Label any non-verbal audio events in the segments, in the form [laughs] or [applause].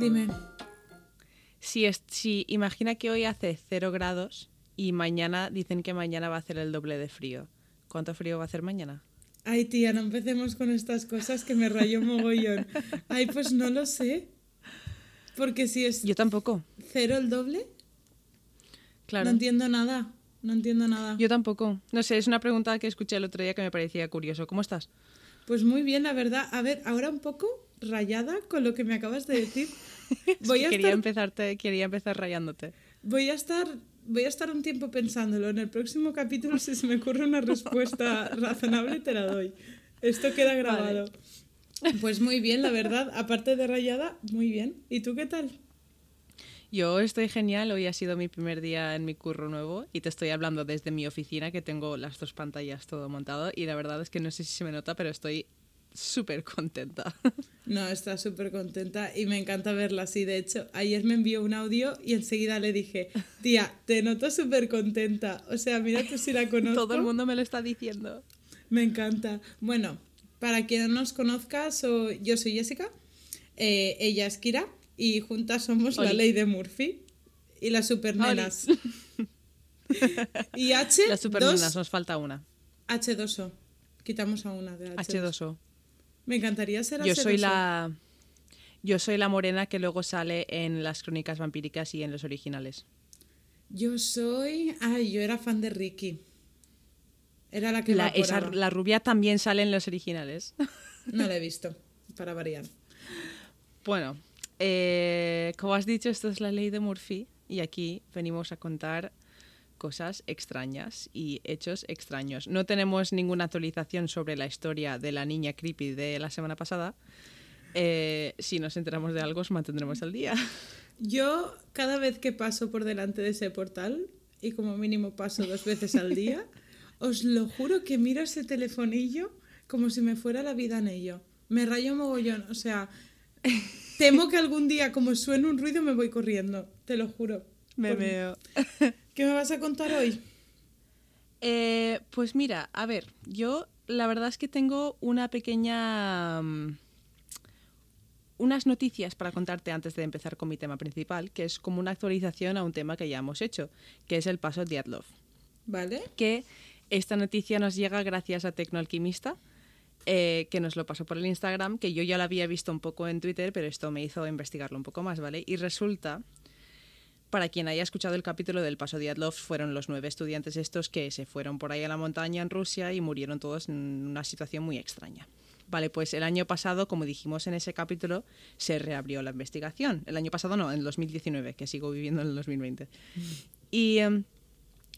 Dime. Si, es, si imagina que hoy hace cero grados y mañana dicen que mañana va a hacer el doble de frío. ¿Cuánto frío va a hacer mañana? Ay, tía, no empecemos con estas cosas que me rayo mogollón. Ay, pues no lo sé. Porque si es Yo tampoco. cero el doble, Claro. no entiendo nada. No entiendo nada. Yo tampoco. No sé, es una pregunta que escuché el otro día que me parecía curioso. ¿Cómo estás? Pues muy bien, la verdad. A ver, ahora un poco rayada con lo que me acabas de decir. [laughs] Voy a que quería estar, empezarte, quería empezar rayándote. voy a estar, voy a estar un tiempo pensándolo. En el próximo capítulo, si se me ocurre una respuesta [laughs] razonable, te la doy. Esto queda grabado. Pues muy bien, la verdad. Aparte de rayada, muy bien. ¿Y tú qué tal? Yo estoy genial, hoy ha sido mi primer día en mi curro nuevo y te estoy hablando desde mi oficina que tengo las dos pantallas todo montado y la verdad es que no sé si se me nota, pero estoy súper contenta. No, está súper contenta y me encanta verla así. De hecho, ayer me envió un audio y enseguida le dije, tía, te noto súper contenta. O sea, mira tú si la conozco. [laughs] Todo el mundo me lo está diciendo. Me encanta. Bueno, para quien no nos conozca, soy- yo soy Jessica, eh, ella es Kira y juntas somos la ley de Murphy y las supernenas. [laughs] y H, Las supernenas, nos falta una. H2O. Quitamos a una de H2O. H2O. Me encantaría ser Yo H2O. soy la yo soy la morena que luego sale en las crónicas vampíricas y en los originales. Yo soy. Ay, yo era fan de Ricky. Era la que La, esa- la rubia también sale en los originales. [laughs] No la he visto, para variar. Bueno, eh, como has dicho, esto es la ley de Murphy y aquí venimos a contar cosas extrañas y hechos extraños. No tenemos ninguna actualización sobre la historia de la niña creepy de la semana pasada. Eh, si nos enteramos de algo, os mantendremos al día. Yo, cada vez que paso por delante de ese portal, y como mínimo paso dos veces al día, [laughs] os lo juro que miro ese telefonillo como si me fuera la vida en ello. Me rayo mogollón, o sea, temo que algún día, como suene un ruido, me voy corriendo, te lo juro. Me Por- veo. [laughs] ¿Qué me vas a contar hoy? Eh, pues mira, a ver, yo la verdad es que tengo una pequeña... mm, unas noticias para contarte antes de empezar con mi tema principal, que es como una actualización a un tema que ya hemos hecho, que es el paso Diatlov. ¿Vale? Que esta noticia nos llega gracias a Tecnoalquimista, eh, que nos lo pasó por el Instagram, que yo ya lo había visto un poco en Twitter, pero esto me hizo investigarlo un poco más, ¿vale? Y resulta, para quien haya escuchado el capítulo del paso Diatlov, fueron los nueve estudiantes estos que se fueron por ahí a la montaña en Rusia y murieron todos en una situación muy extraña. Vale, pues el año pasado, como dijimos en ese capítulo, se reabrió la investigación. El año pasado no, en el 2019, que sigo viviendo en el 2020. Y em,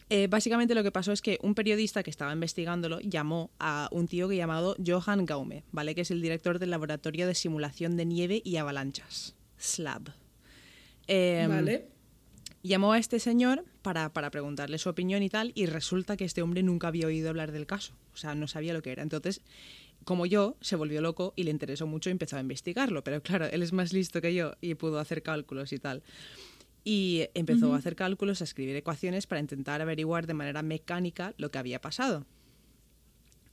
eh, básicamente lo que pasó es que un periodista que estaba investigándolo llamó a un tío que llamado Johan Gaume, ¿vale? Que es el director del Laboratorio de Simulación de Nieve y Avalanchas, SLAB. Em, ¿Vale? Llamó a este señor para, para preguntarle su opinión y tal, y resulta que este hombre nunca había oído hablar del caso, o sea, no sabía lo que era. Entonces, como yo, se volvió loco y le interesó mucho y empezó a investigarlo, pero claro, él es más listo que yo y pudo hacer cálculos y tal. Y empezó a hacer cálculos, a escribir ecuaciones para intentar averiguar de manera mecánica lo que había pasado.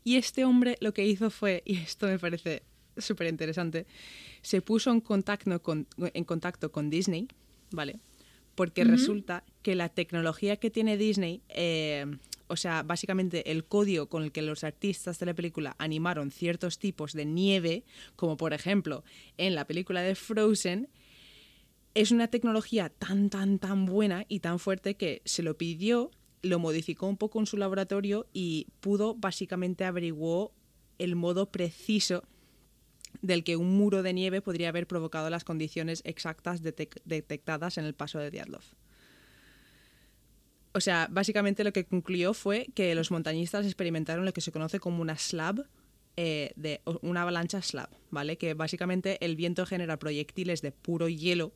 Y este hombre lo que hizo fue, y esto me parece súper interesante, se puso en contacto, con, en contacto con Disney, ¿vale? Porque resulta que la tecnología que tiene Disney, eh, o sea, básicamente el código con el que los artistas de la película animaron ciertos tipos de nieve, como por ejemplo en la película de Frozen, es una tecnología tan, tan, tan buena y tan fuerte que se lo pidió, lo modificó un poco en su laboratorio y pudo básicamente averiguó el modo preciso del que un muro de nieve podría haber provocado las condiciones exactas detec- detectadas en el paso de Diatlov. O sea, básicamente lo que concluyó fue que los montañistas experimentaron lo que se conoce como una slab, eh, de, una avalancha slab, ¿vale? Que básicamente el viento genera proyectiles de puro hielo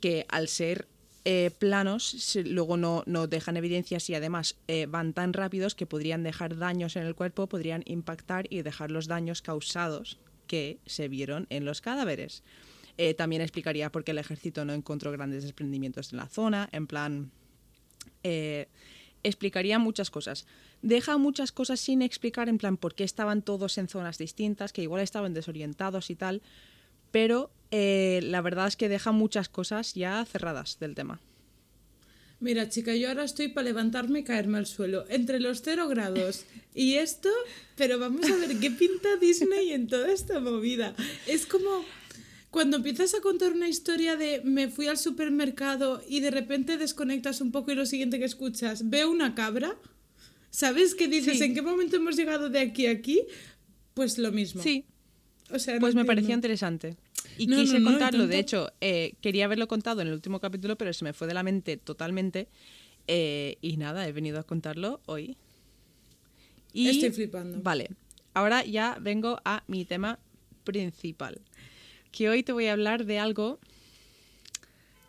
que al ser eh, planos luego no, no dejan evidencias y además eh, van tan rápidos que podrían dejar daños en el cuerpo, podrían impactar y dejar los daños causados que se vieron en los cadáveres. Eh, también explicaría por qué el ejército no encontró grandes desprendimientos en la zona, en plan... eh, explicaría muchas cosas. Deja muchas cosas sin explicar, en plan, por qué estaban todos en zonas distintas, que igual estaban desorientados y tal, pero eh, la verdad es que deja muchas cosas ya cerradas del tema. Mira, chica, yo ahora estoy para levantarme y caerme al suelo. Entre los cero grados y esto, pero vamos a ver qué pinta Disney en toda esta movida. Es como cuando empiezas a contar una historia de me fui al supermercado y de repente desconectas un poco y lo siguiente que escuchas, veo una cabra. ¿Sabes qué dices? Sí. ¿En qué momento hemos llegado de aquí a aquí? Pues lo mismo. Sí, O sea, no pues me entiendo. parecía interesante. Y No, quise no, contarlo, de hecho, eh, quería haberlo contado en el último capítulo, pero se me fue de la mente totalmente. Eh, y nada, he venido a contarlo hoy. Y, Estoy flipando. Vale, ahora ya vengo a mi tema principal. Que hoy te voy a hablar de algo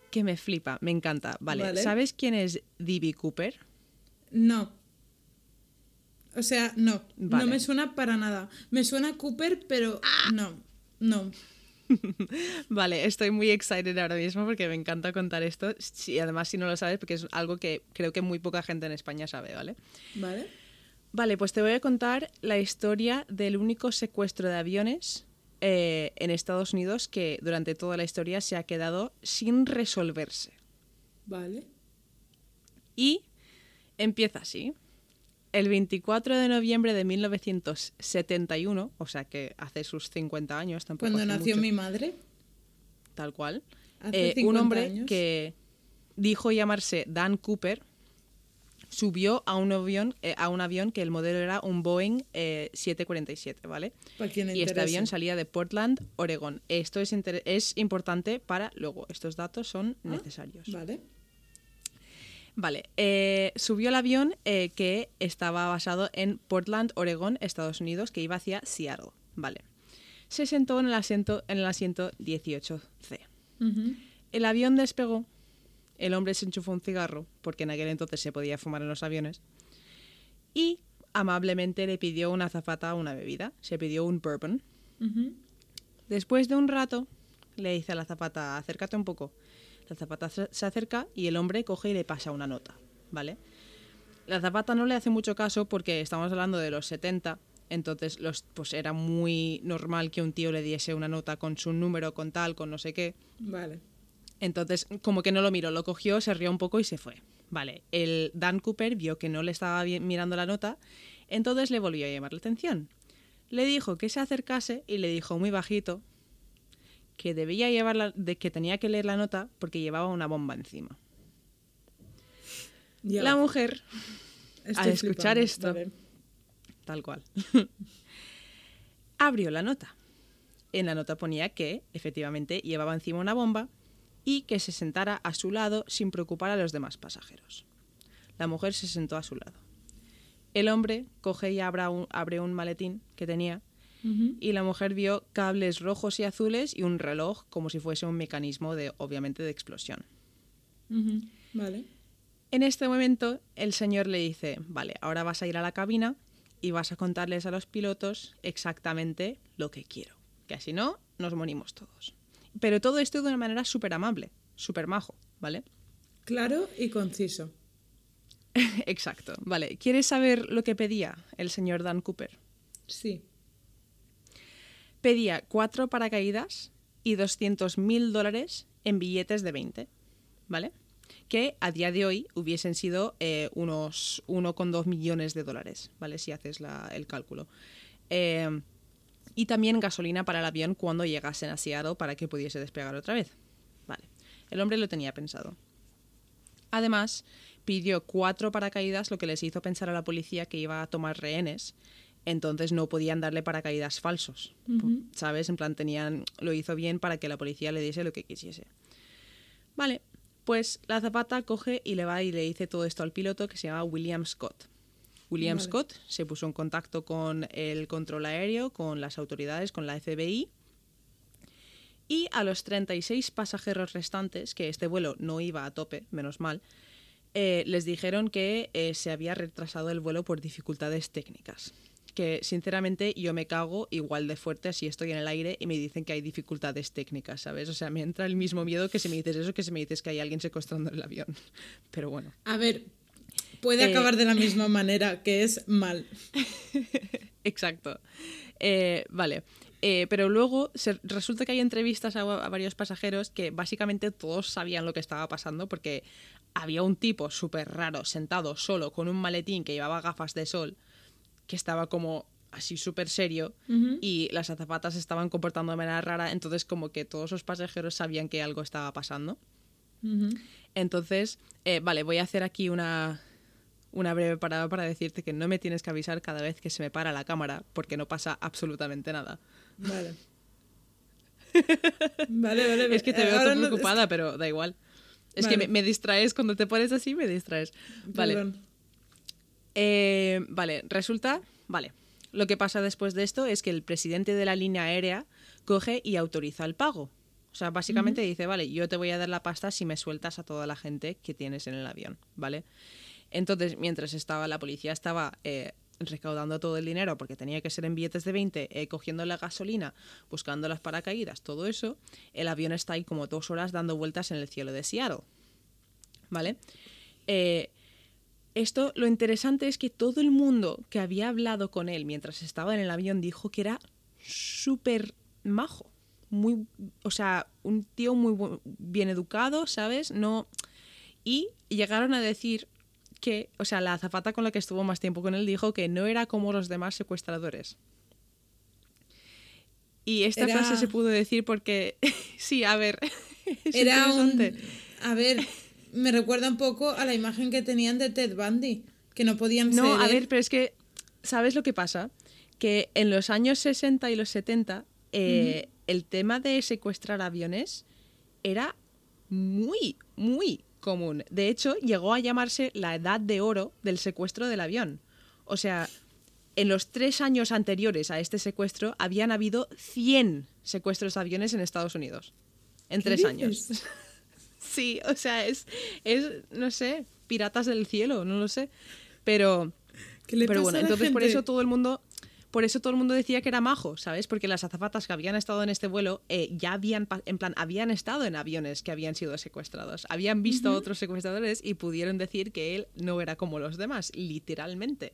que me flipa, me encanta. Vale, Vale. ¿sabes quién es D.B. Cooper? No. O sea, no. Vale. No me suena para nada. Me suena Cooper, pero no. No. [laughs] Vale, estoy muy excited ahora mismo porque me encanta contar esto. Sí, además, si no lo sabes, porque es algo que creo que muy poca gente en España sabe, ¿vale? ¿Vale? Vale, pues te voy a contar la historia del único secuestro de aviones eh, en Estados Unidos que durante toda la historia se ha quedado sin resolverse. Vale. Y empieza así. El 24 de noviembre de 1971, o sea que hace sus 50 años, tampoco Cuando nació mucho, mi madre. tal cual, Hace eh, 50 un hombre años. que dijo llamarse Dan Cooper subió a un avión, eh, a un avión que el modelo era un Boeing eh, 747, ¿vale? Y este avión salía de Portland, Oregón. Esto es, es importante para luego. Estos datos son Ah, necesarios. Vale. Vale, eh, subió el avión eh, que estaba basado en Portland, Oregón, Estados Unidos, que iba hacia Seattle. Vale. Se sentó en el asiento, en el asiento 18C. Ujú. El avión despegó. El hombre se enchufó un cigarro, porque en aquel entonces se podía fumar en los aviones. Y amablemente le pidió una azafata una bebida. Se pidió un bourbon. Después de un rato, le dice a la zapata, acércate un poco. La zapata se acerca y el hombre coge y le pasa una nota, ¿vale? La zapata no le hace mucho caso porque estamos hablando de los 70, entonces los, pues era muy normal que un tío le diese una nota con su número, con tal, con no sé qué. Vale. Entonces, como que no lo miró, lo cogió, se rió un poco y se fue. Vale, el Dan Cooper vio que no le estaba bien- mirando la nota, entonces le volvió a llamar la atención. Le dijo que se acercase y le dijo muy bajito que debía llevar la- de que tenía que leer la nota porque llevaba una bomba encima. La mujer, Estoy al escuchar flipando. esto- Vale. tal cual, [laughs] abrió la nota. En la nota ponía que efectivamente llevaba encima una bomba y que se sentara a su lado sin preocupar a los demás pasajeros. La mujer se sentó a su lado. El hombre coge y abra un- abre un maletín que tenía Y la mujer vio cables rojos y azules y un reloj como si fuese un mecanismo de, obviamente, de explosión. Vale. En este momento, el señor le dice, vale, ahora vas a ir a la cabina y vas a contarles a los pilotos exactamente lo que quiero, que así no, nos morimos todos. Pero todo esto de una manera súper amable, súper majo, ¿vale? Claro y conciso. [laughs] Exacto, vale. ¿Quieres saber lo que pedía el señor Dan Cooper? Sí. Pedía cuatro paracaídas y 200.000 dólares en billetes de 20, ¿vale? Que a día de hoy hubiesen sido eh, unos 1,2 millones de dólares, ¿vale? Si haces el cálculo. Eh, y también gasolina para el avión cuando llegasen a Seattle para que pudiese despegar otra vez. Vale. El hombre lo tenía pensado. Además, pidió cuatro paracaídas, lo que les hizo pensar a la policía que iba a tomar rehenes. Entonces no podían darle paracaídas falsos. ¿Sabes? En plan, tenían, lo hizo bien para que la policía le diese lo que quisiese. Vale, pues la zapata coge y le va y le dice todo esto al piloto que se llama William Scott. William Vale. Scott se puso en contacto con el control aéreo, con las autoridades, con la FBI. Y a los 36 pasajeros restantes, que este vuelo no iba a tope, menos mal, eh, les dijeron que eh, se había retrasado el vuelo por dificultades técnicas. Que sinceramente yo me cago igual de fuerte si estoy en el aire y me dicen que hay dificultades técnicas, ¿sabes? O sea, me entra el mismo miedo que si me dices eso que si me dices que hay alguien secuestrando el avión. [laughs] Pero bueno. A ver, Puede Eh, acabar de la misma manera, que es mal. [laughs] Exacto. Eh, vale. Eh, pero luego se- resulta que hay entrevistas a, a varios pasajeros que básicamente todos sabían lo que estaba pasando porque había un tipo súper raro sentado solo con un maletín que llevaba gafas de sol que estaba como así súper serio y las azafatas estaban comportando de manera rara, entonces como que todos los pasajeros sabían que algo estaba pasando. Entonces, eh, vale, voy a hacer aquí una, una breve parada para decirte que no me tienes que avisar cada vez que se me para la cámara porque no pasa absolutamente nada. Vale. [laughs] Vale, vale. Es que te veo tan no- preocupada, pero da igual. Es que me, me distraes cuando te pones así, me distraes. Vale. Perdón. Eh, vale, resulta, vale. Lo que pasa después de esto es que el presidente de la línea aérea coge y autoriza el pago. O sea, básicamente dice, vale, yo te voy a dar la pasta si me sueltas a toda la gente que tienes en el avión, ¿vale? Entonces, mientras estaba la policía estaba eh, recaudando todo el dinero, porque tenía que ser en billetes de 20, eh, cogiendo la gasolina, buscando las paracaídas, todo eso, el avión está ahí como dos horas dando vueltas en el cielo de Seattle, ¿vale? Eh, esto, lo interesante es que todo el mundo que había hablado con él mientras estaba en el avión dijo que era súper majo. Muy, o sea, un tío muy bien educado, ¿sabes? No. Y llegaron a decir que, o sea, la azafata con la que estuvo más tiempo con él dijo que no era como los demás secuestradores. Y esta Era- frase se pudo decir porque, [laughs] sí, a ver, [laughs] es Era un. A ver, me recuerda un poco a la imagen que tenían de Ted Bundy, que no podían No, ser. a él. ver, pero es que, ¿sabes lo que pasa? Que en los años 60 y los 70, eh, el tema de secuestrar aviones era muy, muy común. De hecho, llegó a llamarse la edad de oro del secuestro del avión. O sea, en los tres años anteriores a este secuestro habían habido 100 secuestros de aviones en Estados Unidos. En ¿Qué tres dices? años. [laughs] Sí, o sea, es, es, no sé, piratas del cielo, no lo sé. Pero, ¿Qué le pero pasa bueno, entonces por eso todo el mundo, por eso todo el mundo decía que era majo, ¿sabes? Porque las azafatas que habían estado en este vuelo eh, ya habían, en plan, habían estado en aviones que habían sido secuestrados, habían visto a otros secuestradores y pudieron decir que él no era como los demás, literalmente.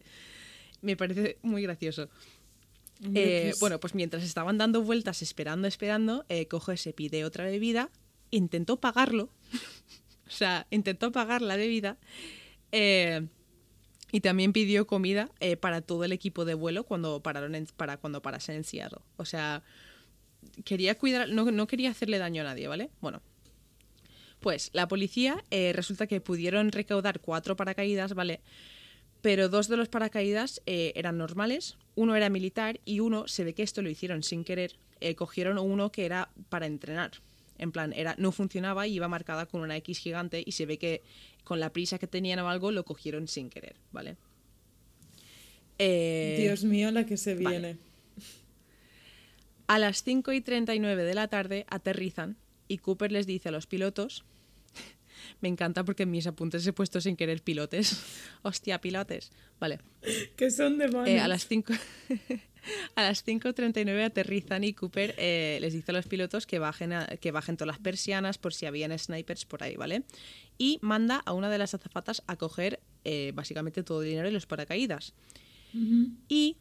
Me parece muy gracioso. Eh, pues, Bueno, pues mientras estaban dando vueltas, esperando, esperando, eh, coge, se pide otra bebida, intentó pagarlo, [laughs] o sea, intentó pagar la bebida eh, y también pidió comida eh, para todo el equipo de vuelo cuando pararon en- para cuando parasen en Seattle. O sea, quería cuidar, no, no quería hacerle daño a nadie, ¿vale? Bueno, pues la policía eh, resulta que pudieron recaudar cuatro paracaídas, ¿vale? Pero dos de los paracaídas eran normales, uno era militar y uno, se ve que esto lo hicieron sin querer, cogieron uno que era para entrenar. En plan, era, no funcionaba y iba marcada con una X gigante y se ve que con la prisa que tenían o algo lo cogieron sin querer, ¿vale? Eh, Dios mío, la que se vale. viene. A las 5 y 39 de la tarde aterrizan y Cooper les dice a los pilotos, [laughs] me encanta porque en mis apuntes he puesto sin querer pilotes, [laughs] hostia, pilotes, vale, Que son demonios. Eh, a las 5 [laughs] a las 5.39 aterrizan y Cooper eh, les dice a los pilotos que bajen, a- que bajen todas las persianas por si habían snipers por ahí, ¿vale? Y manda a una de las azafatas a coger eh, básicamente todo el dinero y los paracaídas. Y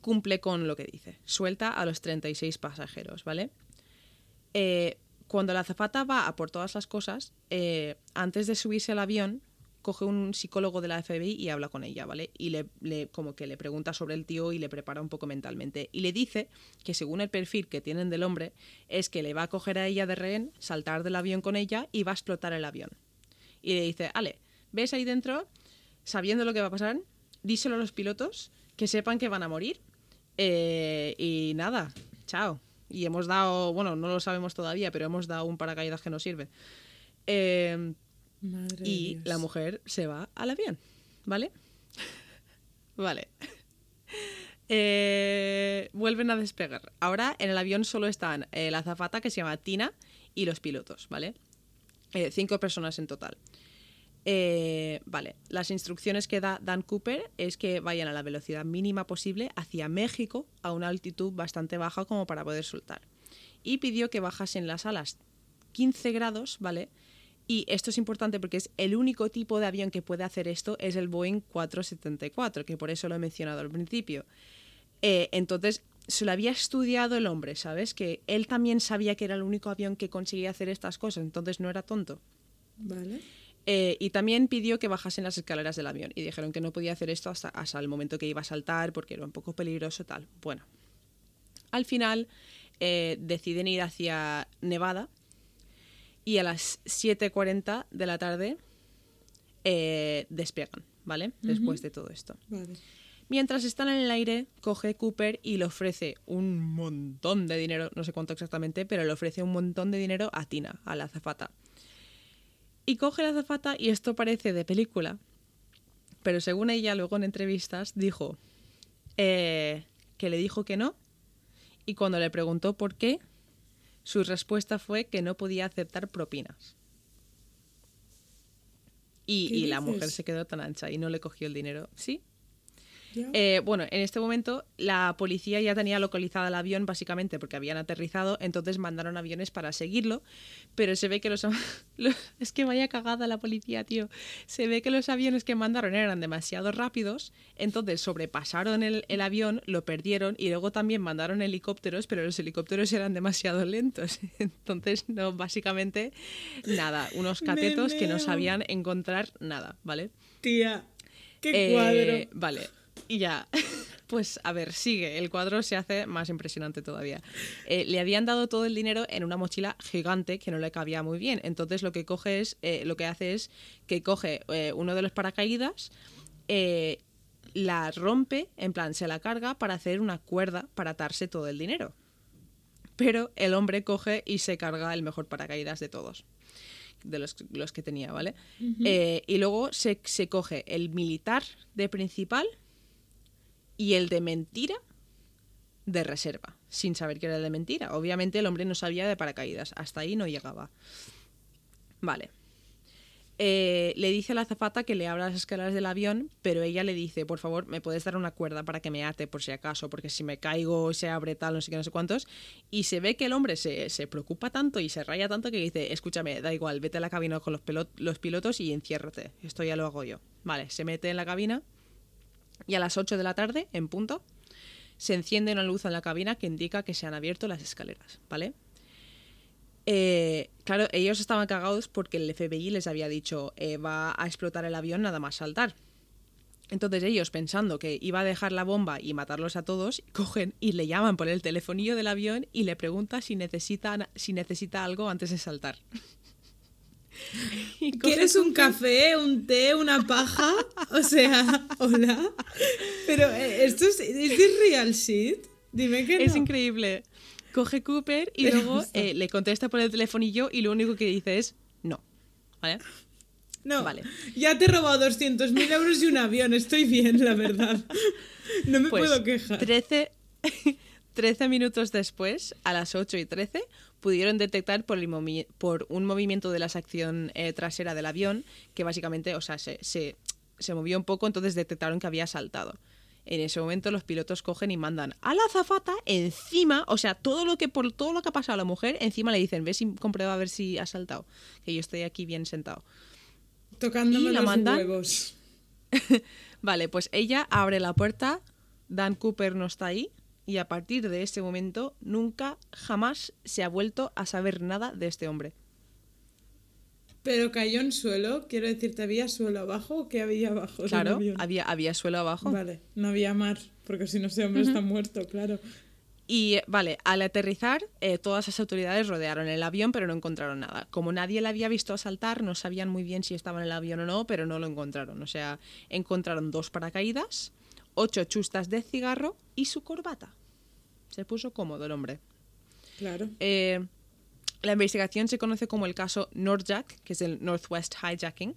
cumple con lo que dice. Suelta a los 36 pasajeros, ¿vale? Eh, cuando la azafata va a por todas las cosas, antes de subirse al avión, coge un psicólogo de la FBI y habla con ella, ¿vale? Y le, le- como que le pregunta sobre el tío y le prepara un poco mentalmente. Y le dice que según el perfil que tienen del hombre, es que le va a coger a ella de rehén, saltar del avión con ella y va a explotar el avión. Y le dice, Ale, ¿ves ahí dentro? Sabiendo lo que va a pasar, díselo a los pilotos, que sepan que van a morir. Eh, y nada, chao. Y hemos dado, bueno, no lo sabemos todavía, pero hemos dado un paracaídas que no sirve. Eh, Madre de y Dios. la mujer se va al avión, ¿vale? [laughs] vale. Eh, vuelven a despegar. Ahora en el avión solo están eh, la azafata que se llama Tina y los pilotos, ¿vale? Eh, cinco personas en total. Vale, las instrucciones que da Dan Cooper es que vayan a la velocidad mínima posible hacia México a una altitud bastante baja como para poder soltar. Y pidió que bajasen las alas 15 grados, ¿vale? Y esto es importante porque es el único tipo de avión que puede hacer esto, es el Boeing 474, que por eso lo he mencionado al principio. Eh, entonces, se lo había estudiado el hombre, ¿sabes? Que él también sabía que era el único avión que conseguía hacer estas cosas, entonces no era tonto. Vale. Eh, y también pidió que bajasen las escaleras del avión y dijeron que no podía hacer esto hasta, hasta el momento que iba a saltar porque era un poco peligroso tal. Bueno, al final eh, deciden ir hacia Nevada y a las 7.40 de la tarde eh, despegan, ¿vale? Después de todo esto. Vale. Mientras están en el aire, coge Cooper y le ofrece un montón de dinero, no sé cuánto exactamente, pero le ofrece un montón de dinero a Tina, a la azafata. Y coge la azafata y esto parece de película, pero según ella luego en entrevistas dijo eh, que le dijo que no y cuando le preguntó por qué, su respuesta fue que no podía aceptar propinas. Y, ¿Qué y la mujer se quedó tan ancha y no le cogió el dinero. Sí, Eh, bueno, en este momento la policía ya tenía localizada el avión básicamente porque habían aterrizado, entonces mandaron aviones para seguirlo, pero se ve que los, [laughs] los- es que vaya cagada la policía, tío. Se ve que los aviones que mandaron eran demasiado rápidos, entonces sobrepasaron el, el avión, lo perdieron y luego también mandaron helicópteros, pero los helicópteros eran demasiado lentos. [laughs] Entonces, no, básicamente nada, unos catetos que no sabían encontrar nada, ¿vale? Tía, qué Eh, cuadro. Vale, y ya. [laughs] Pues a ver, sigue. El cuadro se hace más impresionante todavía. Eh, le habían dado todo el dinero en una mochila gigante que no le cabía muy bien. Entonces lo que coge es, eh, lo que hace es que coge eh, uno de los paracaídas, la rompe, en plan se la carga para hacer una cuerda para atarse todo el dinero. Pero el hombre coge y se carga el mejor paracaídas de todos de los, los que tenía, ¿vale? Eh, y luego se, se coge el militar de principal y el de mentira de reserva, sin saber que era el de mentira. Obviamente el hombre no sabía de paracaídas, hasta ahí no llegaba. Vale. Eh, le dice a la azafata que le abra las escaleras del avión, pero ella le dice, por favor, ¿me puedes dar una cuerda para que me ate por si acaso? Porque si me caigo, se abre tal, no sé qué, no sé cuántos. Y se ve que el hombre se, se preocupa tanto y se raya tanto que dice, escúchame, da igual, vete a la cabina con los, los pilotos y enciérrate. Esto ya lo hago yo. Vale, se mete en la cabina y a las 8 de la tarde, en punto, se enciende una luz en la cabina que indica que se han abierto las escaleras, ¿vale? Eh, claro, ellos estaban cagados porque el FBI les había dicho eh, va a explotar el avión nada más saltar. Entonces ellos, pensando que iba a dejar la bomba y matarlos a todos, cogen y le llaman por el telefonillo del avión y le pregunta si necesita, si necesita algo antes de saltar. ¿Quieres un café, un té, una paja? O sea, [laughs] hola. Pero eh, esto es, ¿es real shit? Dime que no. Es increíble. Coge Cooper y luego eh, le contesta por el telefonillo y lo único que dice es no. ¿Vale? No, Vale. ya te he robado 200.000 euros y un avión. Estoy bien, la verdad. [laughs] No me Pues puedo quejar. 13, 13 minutos después, a las 8 y 13, pudieron detectar por, el movi- por un movimiento de la sección eh, trasera del avión que básicamente, o sea, se, se, se movió un poco, entonces detectaron que había saltado. En ese momento los pilotos cogen y mandan a la azafata encima, o sea, todo lo que por todo lo que ha pasado a la mujer, encima le dicen, ves y comprueba a ver si ha saltado, que yo estoy aquí bien sentado. Tocándome y la los mandan- huevos. [laughs] Vale, pues ella abre la puerta, Dan Cooper no está ahí y a partir de ese momento nunca, jamás se ha vuelto a saber nada de este hombre. Pero cayó en suelo. Quiero decirte, ¿había suelo abajo o qué había abajo? Claro, había, había suelo abajo. Vale, no había mar. Porque si no, ese hombre está muerto, claro. Y vale, al aterrizar, eh, todas las autoridades rodearon el avión, pero no encontraron nada. Como nadie le había visto asaltar, no sabían muy bien si estaba en el avión o no, pero no lo encontraron. O sea, encontraron dos paracaídas, ocho chustas de cigarro y su corbata. Se puso cómodo el hombre. Claro. Eh, la investigación se conoce como el caso Nordjack, que es el Northwest Hijacking,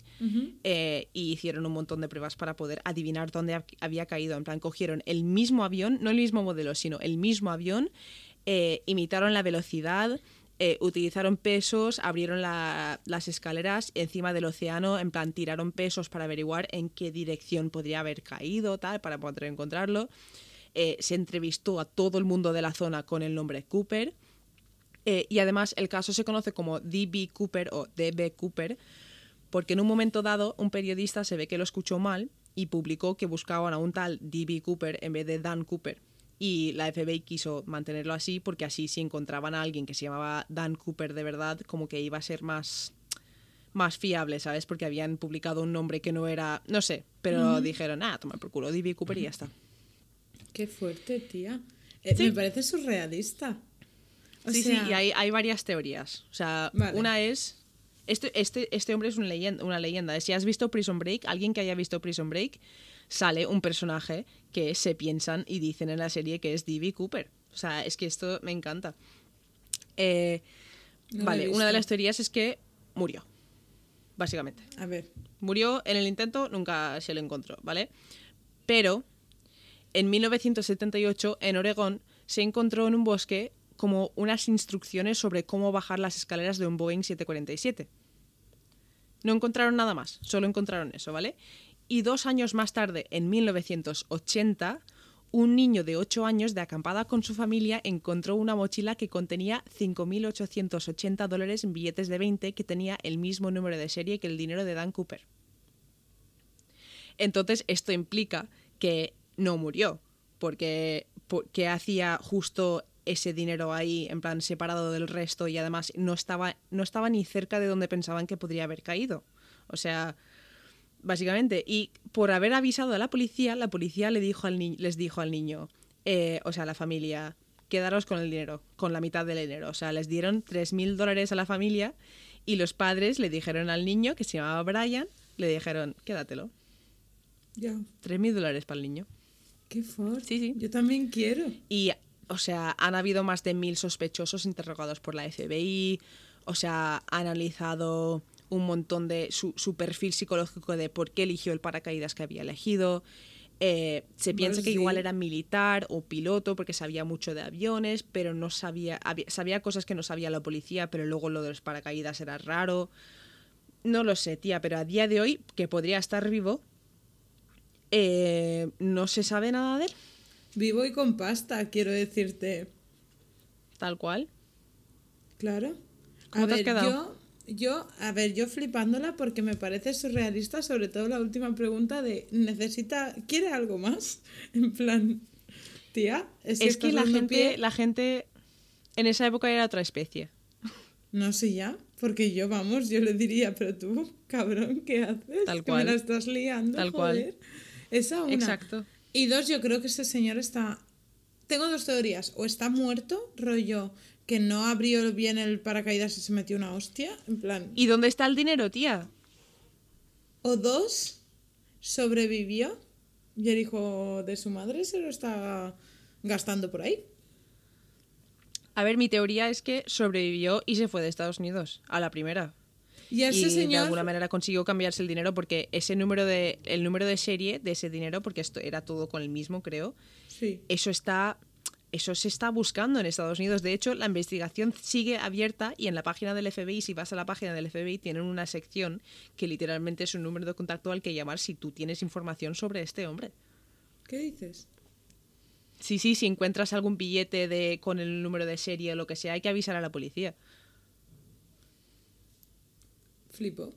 eh, y hicieron un montón de pruebas para poder adivinar dónde hab- había caído. En plan, cogieron el mismo avión, no el mismo modelo, sino el mismo avión, eh, imitaron la velocidad, eh, utilizaron pesos, abrieron la- las escaleras encima del océano, en plan, tiraron pesos para averiguar en qué dirección podría haber caído, tal, para poder encontrarlo. Eh, se entrevistó a todo el mundo de la zona con el nombre Cooper Eh, y además el caso se conoce como DB Cooper o DB Cooper porque en un momento dado un periodista se ve que lo escuchó mal y publicó que buscaban a un tal DB Cooper en vez de Dan Cooper. Y la FBI quiso mantenerlo así porque así si encontraban a alguien que se llamaba Dan Cooper de verdad, como que iba a ser más, más fiable, ¿sabes? Porque habían publicado un nombre que no era, no sé, pero dijeron, ah, toma por culo, DB Cooper y ya está. Qué fuerte, tía. Eh, Sí. Me parece surrealista. O sí, sea, sí, y hay, hay varias teorías. O sea, Vale. una es. Este, este, este hombre es una leyenda, una leyenda. Si has visto Prison Break, alguien que haya visto Prison Break, sale un personaje que se piensan y dicen en la serie que es D.B. Cooper. O sea, es que esto me encanta. Eh, No vale, una de las teorías es que murió. Básicamente. A ver. Murió en el intento, nunca se lo encontró, ¿vale? Pero en 1978, en Oregón, se encontró en un bosque como unas instrucciones sobre cómo bajar las escaleras de un Boeing 747. No encontraron nada más, solo encontraron eso, ¿vale? Y dos años más tarde, en 1980, un niño de 8 años de acampada con su familia encontró una mochila que contenía 5.880 dólares en billetes de 20 que tenía el mismo número de serie que el dinero de Dan Cooper. Entonces, esto implica que no murió, porque, porque hacía justo ese dinero ahí, en plan separado del resto, y además no estaba, no estaba ni cerca de donde pensaban que podría haber caído. O sea, básicamente. Y por haber avisado a la policía, la policía le dijo al ni- les dijo al niño, eh, o sea, a la familia, quedaros con el dinero, con la mitad del dinero. O sea, les dieron 3.000 dólares a la familia y los padres le dijeron al niño, que se llamaba Brian, le dijeron, quédatelo. Ya. 3.000 dólares para el niño. Qué fuerte. Sí, sí. Yo también quiero. Y, o sea, han habido más de mil sospechosos interrogados por la FBI. O sea, han analizado un montón de su, su perfil psicológico de por qué eligió el paracaídas que había elegido. Eh, se piensa que sí. igual era militar o piloto porque sabía mucho de aviones, pero no sabía, había- sabía cosas que no sabía la policía, pero luego lo de los paracaídas era raro. No lo sé, tía, pero a día de hoy, que podría estar vivo, eh, no se sabe nada de él, Vivo y con pasta, quiero decirte. tal cual. Claro. ¿Cómo a te has quedado? yo, yo, a ver, yo flipándola porque me parece surrealista, sobre todo la última pregunta de necesita, ¿quiere algo más? [laughs] En plan, tía, es que, es que la gente, pie- la gente en esa época era otra especie. No sé ya, porque yo, vamos, yo le diría, pero tú, cabrón, ¿qué haces? Tal Que cual. me la estás liando, Tal cual. joder. Esa una. Exacto. Y dos, yo creo que ese señor está... Tengo dos teorías. O está muerto, rollo, que no abrió bien el paracaídas y se metió una hostia, en plan... ¿Y dónde está el dinero, tía? O dos, sobrevivió y el hijo de su madre se lo está gastando por ahí. A ver, mi teoría es que sobrevivió y se fue de Estados Unidos a la primera. Y ese y de alguna manera consiguió cambiarse el dinero porque ese número de el número de serie de ese dinero porque esto era todo con el mismo, creo. Sí. Eso está eso se está buscando en Estados Unidos. De hecho, la investigación sigue abierta y en la página del FBI, si vas a la página del FBI, tienen una sección que literalmente es un número de contacto al que llamar si tú tienes información sobre este hombre. ¿Qué dices? Sí, sí, si encuentras algún billete de con el número de serie o lo que sea, hay que avisar a la policía. Flipo.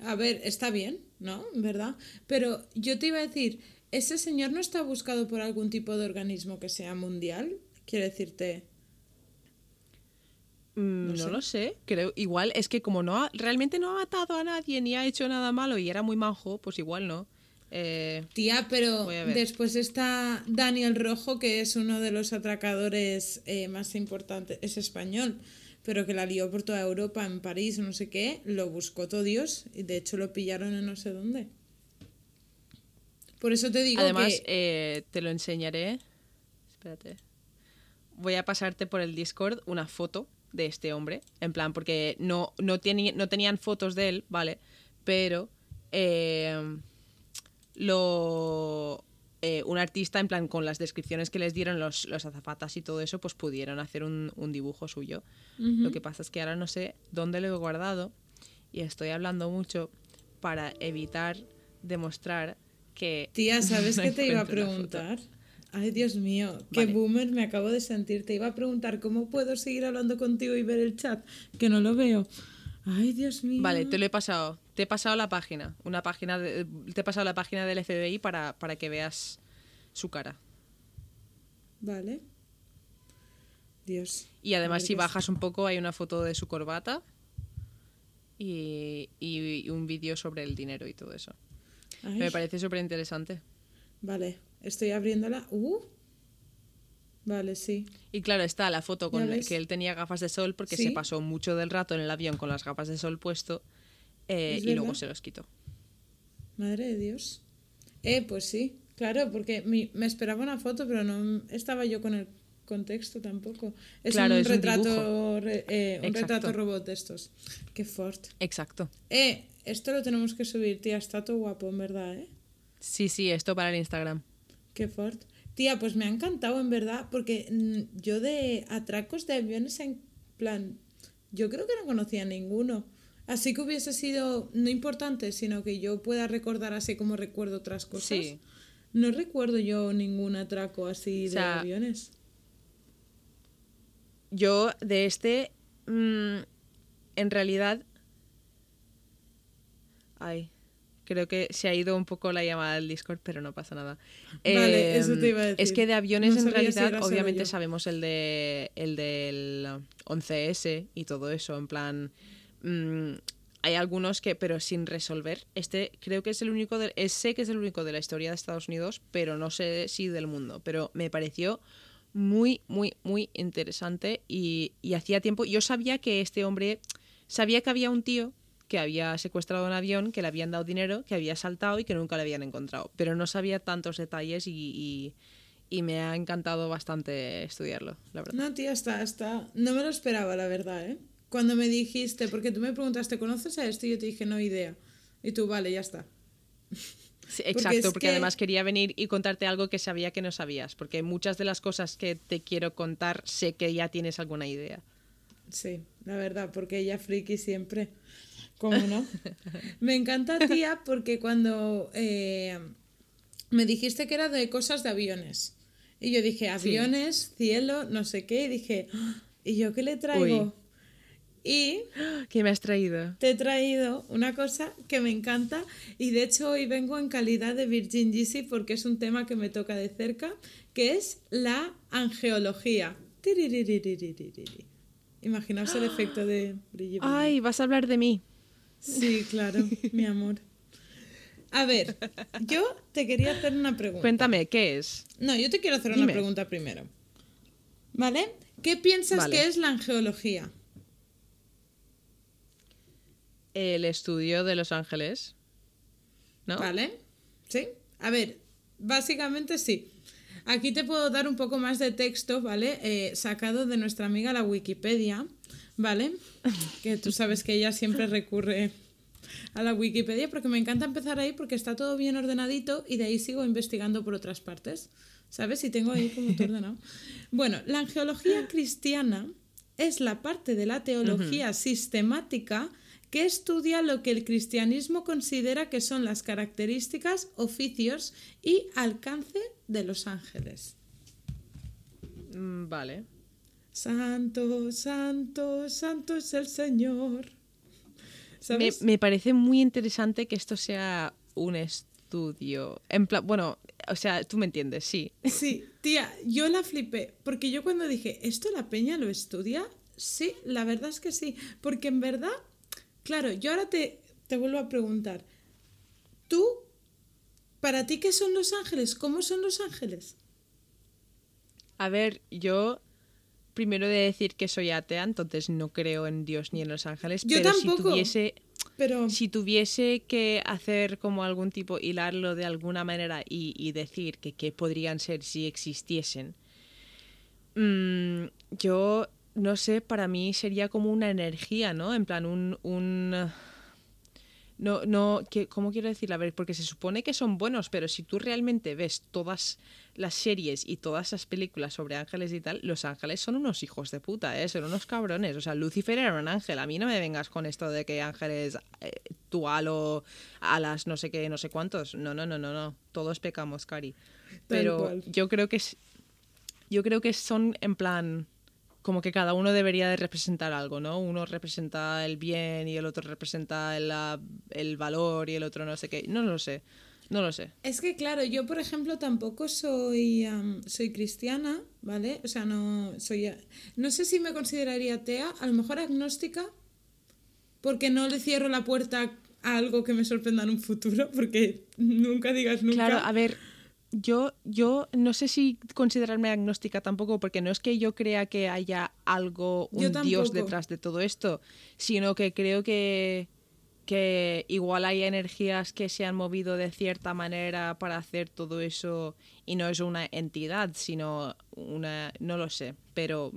A ver, está bien, ¿no? ¿Verdad? Pero yo te iba a decir, ¿ese señor no está buscado por algún tipo de organismo que sea mundial? Quiero decirte... Mm, No No, sé. lo sé, creo igual es que como no ha, realmente no ha matado a nadie ni ha hecho nada malo y era muy majo, pues igual no. Eh, Tía, pero después está Daniel Rojo, que es uno de los atracadores eh, más importantes, es español, pero que la lió por toda Europa, en París, no sé qué, lo buscó todo Dios y de hecho lo pillaron en no sé dónde. Por eso te digo además, que... eh, te lo enseñaré. Espérate. Voy a pasarte por el Discord una foto de este hombre, en plan, porque no, no, teni- no tenían fotos de él, ¿vale? Pero eh, lo eh, un artista, en plan, con las descripciones que les dieron los, los azafatas y todo eso, pues pudieron hacer un, un dibujo suyo. Lo que pasa es que ahora no sé dónde lo he guardado y estoy hablando mucho para evitar demostrar que... Tía, [laughs] ¿sabes no qué te iba a preguntar? Ay, Dios mío, qué Vale. boomer me acabo de sentir. Te iba a preguntar cómo puedo seguir hablando contigo y ver el chat, que no lo veo. Ay, Dios mío. Vale, te lo he pasado. Te he pasado la página. Una página de- te he pasado la página del FBI para, para que veas su cara. Vale. Dios. Y además, si bajas un poco, hay una foto de su corbata y, y- y un vídeo sobre el dinero y todo eso. Ay, Me parece súper interesante. Vale, estoy abriéndola. Uh. Vale, sí. Y claro, está la foto con ves. que él tenía gafas de sol porque Sí. se pasó mucho del rato en el avión con las gafas de sol puesto eh, y luego se los quitó. Madre de Dios. Eh, pues sí, claro, porque mi- me esperaba una foto, pero no estaba yo con el contexto tampoco. Es Claro, un es retrato, re- eh, un retrato robot de estos. Qué fort. Exacto. Eh, esto lo tenemos que subir, tía, está todo guapo, en verdad, ¿eh? Sí, sí, esto para el Instagram. Qué fort. Tía, pues me ha encantado, en verdad, porque mm, yo de atracos de aviones en plan, yo creo que no conocía ninguno. Así que hubiese sido no importante, sino que yo pueda recordar así como recuerdo otras cosas. Sí. No recuerdo yo ningún atraco así O sea, de aviones. Yo de este, mm, en realidad, ay, creo que se ha ido un poco la llamada del Discord, pero no pasa nada. Vale, Em, eso te iba a decir. Es que de aviones No en si realidad, obviamente sabemos el de el del 11S y todo eso, en plan, mm, hay algunos que, pero sin resolver. Este creo que es el único, de, es- sé que es el único de la historia de Estados Unidos, pero no sé si del mundo. Pero me pareció muy, muy, muy interesante y, y hacía tiempo, yo sabía que este hombre, sabía que había un tío que había secuestrado un avión, que le habían dado dinero, que había saltado y que nunca le habían encontrado, pero no sabía tantos detalles y, y- me ha encantado bastante estudiarlo, la verdad. No, tía, está, está. No me lo esperaba, la verdad, ¿eh? Cuando me dijiste, porque tú me preguntaste, ¿conoces a esto? Y yo te dije, no idea. Y tú, vale, ya está. Sí, exacto, porque que- además quería venir y contarte algo que sabía que no sabías, porque muchas de las cosas que te quiero contar sé que ya tienes alguna idea. Sí, la verdad, porque ella friki siempre. ¿Cómo no? [laughs] Me encanta, tía, porque cuando eh, me dijiste que era de cosas de aviones. Y yo dije, aviones, cielo, no sé qué. Y dije, "Ah, ¿y yo qué le traigo? Uy. Y... [gasps] ¿Qué me has traído? Te he traído una cosa que me encanta y de hecho hoy vengo en calidad de Virgin Gypsy porque es un tema que me toca de cerca, que es la angeología. Imaginaos el [gasps] efecto de brillo. Ay, vas a hablar de mí. Sí, claro, [laughs] mi amor. A ver, yo te quería hacer una pregunta. Cuéntame, ¿qué es? No, yo te quiero hacer una pregunta primero. ¿Vale? ¿Qué piensas que es la angeología? El estudio de Los Ángeles. ¿No? ¿Vale? ¿Sí? A ver, básicamente sí. Aquí te puedo dar un poco más de texto, ¿vale? Eh, sacado de nuestra amiga la Wikipedia, ¿vale? [laughs] Que tú sabes que ella siempre recurre a la Wikipedia porque me encanta empezar ahí porque está todo bien ordenadito y de ahí sigo investigando por otras partes, ¿sabes? Y tengo ahí como todo ordenado. [laughs] Bueno, la angeología cristiana es la parte de la teología sistemática que estudia lo que el cristianismo considera que son las características, oficios y alcance de los ángeles. Mm, Vale. Santo, santo, santo es el Señor. Me, me parece muy interesante que esto sea un estudio. En plan, bueno, o sea, tú me entiendes, sí. Sí, tía, yo la flipé, porque yo cuando dije, ¿esto la peña lo estudia? Sí, la verdad es que sí, porque en verdad, claro, yo ahora te, te vuelvo a preguntar, tú, para ti, ¿qué son los ángeles? ¿Cómo son los ángeles? A ver, yo primero de decir que soy atea, entonces no creo en Dios ni en los ángeles, Yo pero si tampoco. tuviese Pero, si tuviese que hacer como algún tipo, hilarlo de alguna manera y, y decir que qué podrían ser si existiesen, mm, yo no sé, para mí sería como una energía, ¿no? En plan, un... un no, no, que, ¿cómo quiero decirlo? A ver, porque se supone que son buenos, pero si tú realmente ves todas las series y todas las películas sobre ángeles y tal, los ángeles son unos hijos de puta, ¿eh? Son unos cabrones. O sea, Lucifer era un ángel. A mí no me vengas con esto de que ángeles, eh, tu halo, alas, no sé qué, no sé cuántos. No, no, no, no, no. Todos pecamos, Cari. Pero yo creo que es, yo creo que son en plan como que cada uno debería de representar algo, ¿no? Uno representa el bien y el otro representa el, la- el valor y el otro no sé qué. No lo sé, no lo sé. Es que claro, yo por ejemplo tampoco soy am, soy cristiana, ¿vale? O sea, no soy a- no sé si me consideraría atea, a lo mejor agnóstica, porque no le cierro la puerta a algo que me sorprenda en un futuro, porque nunca digas nunca. Claro, a ver, yo, yo no sé si considerarme agnóstica tampoco, porque no es que yo crea que haya algo, un dios detrás de todo esto, sino que creo que, que igual hay energías que se han movido de cierta manera para hacer todo eso y no es una entidad, sino una, no lo sé, pero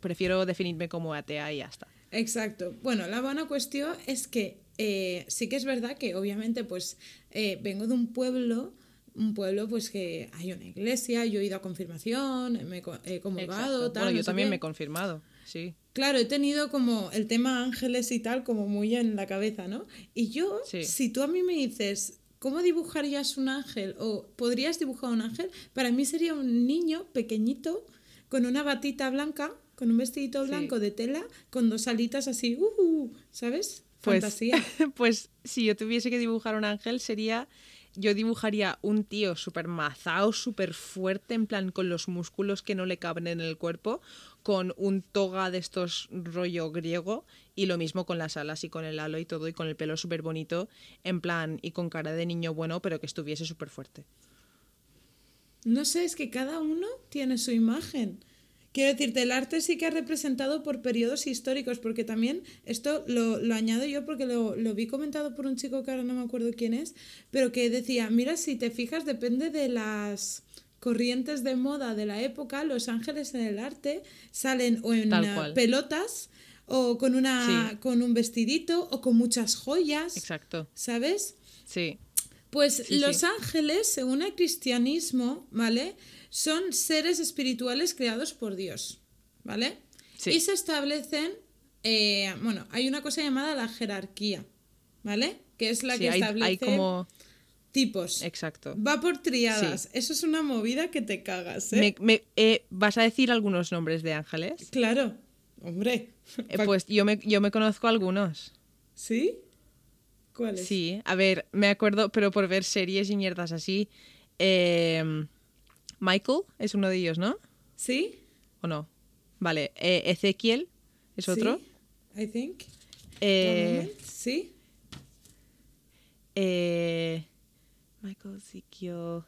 prefiero definirme como atea y ya está. Exacto. Bueno, la buena cuestión es que eh, sí que es verdad que obviamente pues eh, vengo de un pueblo, un pueblo pues que hay una iglesia, yo he ido a confirmación, me he co- he comulgado, Exacto. tal. Bueno, no yo también me he confirmado, sí. Claro, he tenido como el tema ángeles y tal como muy en la cabeza, ¿no? Y yo, Sí. si tú a mí me dices, ¿cómo dibujarías un ángel? O ¿podrías dibujar un ángel? Para mí sería un niño pequeñito con una batita blanca, con un vestidito Sí. blanco de tela, con dos alitas así, uh, ¿sabes? Pues, Fantasía. [laughs] pues si yo tuviese que dibujar un ángel sería, yo dibujaría un tío súper mazao, súper fuerte, en plan con los músculos que no le caben en el cuerpo, con un toga de estos rollo griego y lo mismo con las alas y con el halo y todo y con el pelo súper bonito, en plan y con cara de niño bueno, pero que estuviese súper fuerte. No sé, es que cada uno tiene su imagen. Quiero decirte, el arte sí que ha representado por periodos históricos, porque también esto lo, lo añado yo porque lo, lo vi comentado por un chico que ahora no me acuerdo quién es, pero que decía, mira, si te fijas, depende de las corrientes de moda de la época, los ángeles en el arte salen o en pelotas o con, una, Sí. con un vestidito o con muchas joyas, Exacto. ¿sabes? Sí. Pues Sí, los sí. ángeles, según el cristianismo, ¿vale? Son seres espirituales creados por Dios, ¿vale? Sí. Y se establecen, eh, bueno, hay una cosa llamada la jerarquía, ¿vale? Que es la Sí, que hay, establece hay como... tipos. Exacto. Va por triadas. Eso es una movida que te cagas, ¿eh? Me- me- eh, ¿Vas a decir algunos nombres de ángeles? Claro, hombre. Eh, pues yo me, yo me conozco algunos. ¿Sí? ¿Cuáles? Sí, a ver, me acuerdo, pero por ver series y mierdas así. eh, Michael es uno de ellos, ¿no? ¿Sí? ¿O no? Vale, eh, Ezequiel es otro. Sí, I think. Eh. ¿Sí? eh, Michael, Ezequiel.